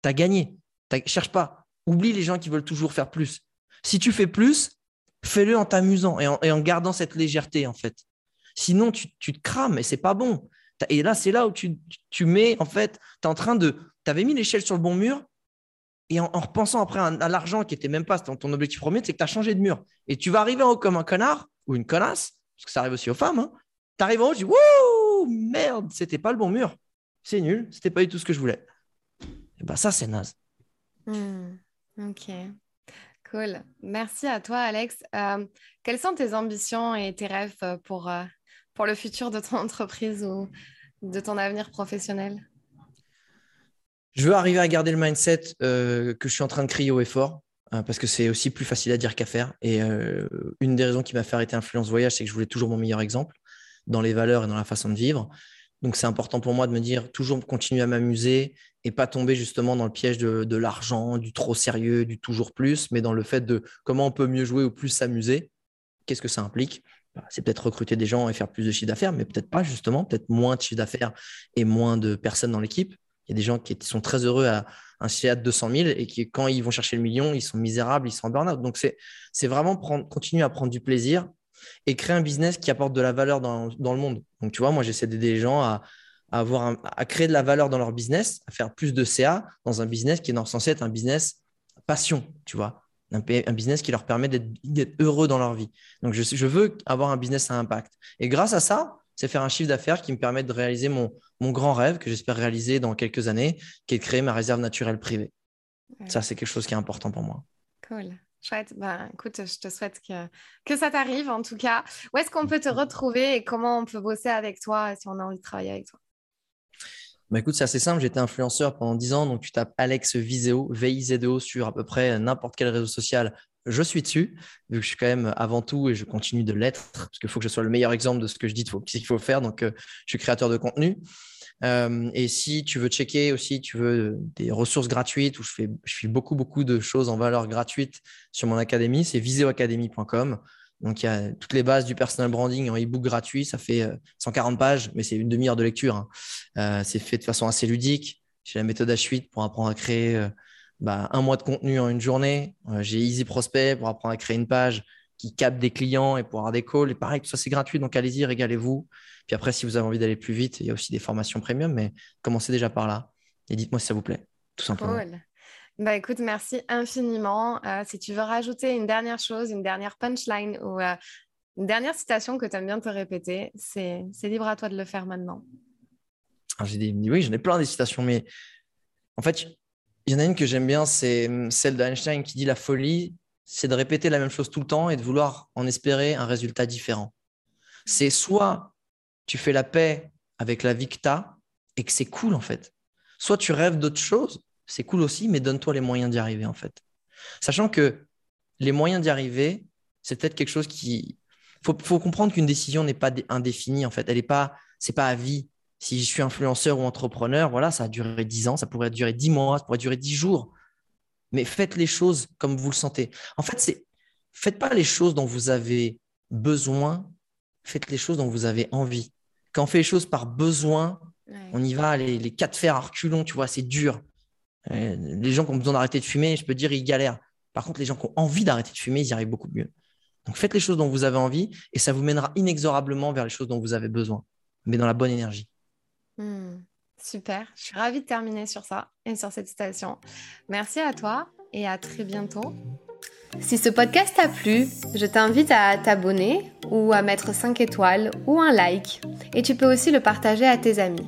Tu as gagné. Cherche pas. Oublie les gens qui veulent toujours faire plus. Si tu fais plus, fais-le en t'amusant et en, gardant cette légèreté en fait. Sinon, tu, tu te crames et c'est pas bon. Et là, c'est là où tu, mets, en fait, tu es en train de. Tu avais mis l'échelle sur le bon mur, et en, repensant après à, l'argent qui n'était même pas ton, objectif premier, c'est que tu as changé de mur. Et tu vas arriver en haut comme un connard ou une connasse, parce que ça arrive aussi aux femmes. Hein. Tu arrives en haut, tu dis Wouh, merde, c'était pas le bon mur. C'est nul, c'était pas du tout ce que je voulais. Et ben ça, c'est naze. Hmm, ok. Cool. Merci à toi, Alex. Euh, quelles sont tes ambitions et tes rêves pour, euh, pour le futur de ton entreprise ou de ton avenir professionnel? Je veux arriver à garder le mindset euh, que je suis en train de crier haut et fort, euh, parce que c'est aussi plus facile à dire qu'à faire. Et euh, une des raisons qui m'a fait arrêter Influence Voyage, c'est que je voulais toujours mon meilleur exemple dans les valeurs et dans la façon de vivre. Donc c'est important pour moi de me dire toujours continuer à m'amuser et pas tomber justement dans le piège de, l'argent, du trop sérieux, du toujours plus, mais dans le fait de comment on peut mieux jouer ou plus s'amuser. Qu'est-ce que ça implique? C'est peut-être recruter des gens et faire plus de chiffre d'affaires, mais peut-être pas justement, peut-être moins de chiffre d'affaires et moins de personnes dans l'équipe. Il y a des gens qui sont très heureux à un CA de 200 000 et qui, quand ils vont chercher le million, ils sont misérables, ils sont en burn-out. Donc, c'est vraiment continuer à prendre du plaisir et créer un business qui apporte de la valeur dans, le monde. Donc, tu vois, moi, j'essaie d'aider les gens à, avoir à créer de la valeur dans leur business, à faire plus de CA dans un business qui est censé être un business passion, tu vois un, business qui leur permet d'être heureux dans leur vie. Donc, je, veux avoir un business à impact. Et grâce à ça, c'est faire un chiffre d'affaires qui me permet de réaliser mon, mon grand rêve que j'espère réaliser dans quelques années, qui est de créer ma réserve naturelle privée. Ça, c'est quelque chose qui est important pour moi. Cool. Chouette. Ben, écoute, je te souhaite que, que ça t'arrive en tout cas. Où est-ce qu'on peut te retrouver et comment on peut bosser avec toi si on a envie de travailler avec toi? Bah, écoute, c'est assez simple. J'étais influenceur pendant 10 ans. Donc, tu tapes Alex Viseo, V-I-Z-E-O sur à peu près n'importe quel réseau social. Je suis dessus, vu que je suis quand même avant tout et je continue de l'être, parce qu'il faut que je sois le meilleur exemple de ce que je dis, ce qu'il faut faire. Donc, euh, je suis créateur de contenu. Euh, et si tu veux checker aussi, tu veux des ressources gratuites où je fais, je fais beaucoup, beaucoup de choses en valeur gratuite sur mon académie, c'est viseoacademy.com. Donc, il y a toutes les bases du personal branding en e-book gratuit. Ça fait 140 euh, pages, mais c'est une demi-heure de lecture. Hein. Euh, c'est fait de façon assez ludique. J'ai la méthode H8 pour apprendre à créer euh, bah, un mois de contenu en une journée. J'ai Easy Prospect pour apprendre à créer une page qui capte des clients et pour avoir des calls. Et pareil, tout ça, c'est gratuit. Donc, allez-y, régalez-vous. Puis après, si vous avez envie d'aller plus vite, il y a aussi des formations premium, mais commencez déjà par là. Et dites-moi si ça vous plaît, tout simplement. Bah écoute, merci infiniment. Euh, si tu veux rajouter une dernière chose, une dernière punchline ou euh, Une dernière citation que tu aimes bien te répéter, c'est libre à toi de le faire maintenant. Ah, j'ai dit, oui, j'en ai plein des citations, mais en fait, il y en a une que j'aime bien, c'est celle d'Einstein qui dit la folie, c'est de répéter la même chose tout le temps et de vouloir en espérer un résultat différent. C'est soit tu fais la paix avec la vie et que c'est cool en fait. Soit tu rêves d'autres choses, c'est cool aussi, mais donne-toi les moyens d'y arriver en fait. Sachant que les moyens d'y arriver, c'est peut-être quelque chose qui. Il faut, comprendre qu'une décision n'est pas indéfinie en fait. Elle n'est pas, c'est pas à vie. Si je suis influenceur ou entrepreneur, voilà, ça a duré 10 ans, ça pourrait durer 10 mois, ça pourrait durer 10 jours. Mais faites les choses comme vous le sentez. En fait, c'est faites pas les choses dont vous avez besoin, faites les choses dont vous avez envie. Quand on fait les choses par besoin, on y va, les, les quatre fers à reculons, tu vois, c'est dur. Euh, les gens qui ont besoin d'arrêter de fumer, je peux dire, ils galèrent. Par contre, les gens qui ont envie d'arrêter de fumer, ils y arrivent beaucoup mieux. Donc faites les choses dont vous avez envie et ça vous mènera inexorablement vers les choses dont vous avez besoin, mais dans la bonne énergie. Hmm, super, je suis ravie de terminer sur ça et sur cette citation. Merci à toi et à très bientôt. Si ce podcast t'a plu, je t'invite à t'abonner ou à mettre 5 étoiles ou un like et tu peux aussi le partager à tes amis.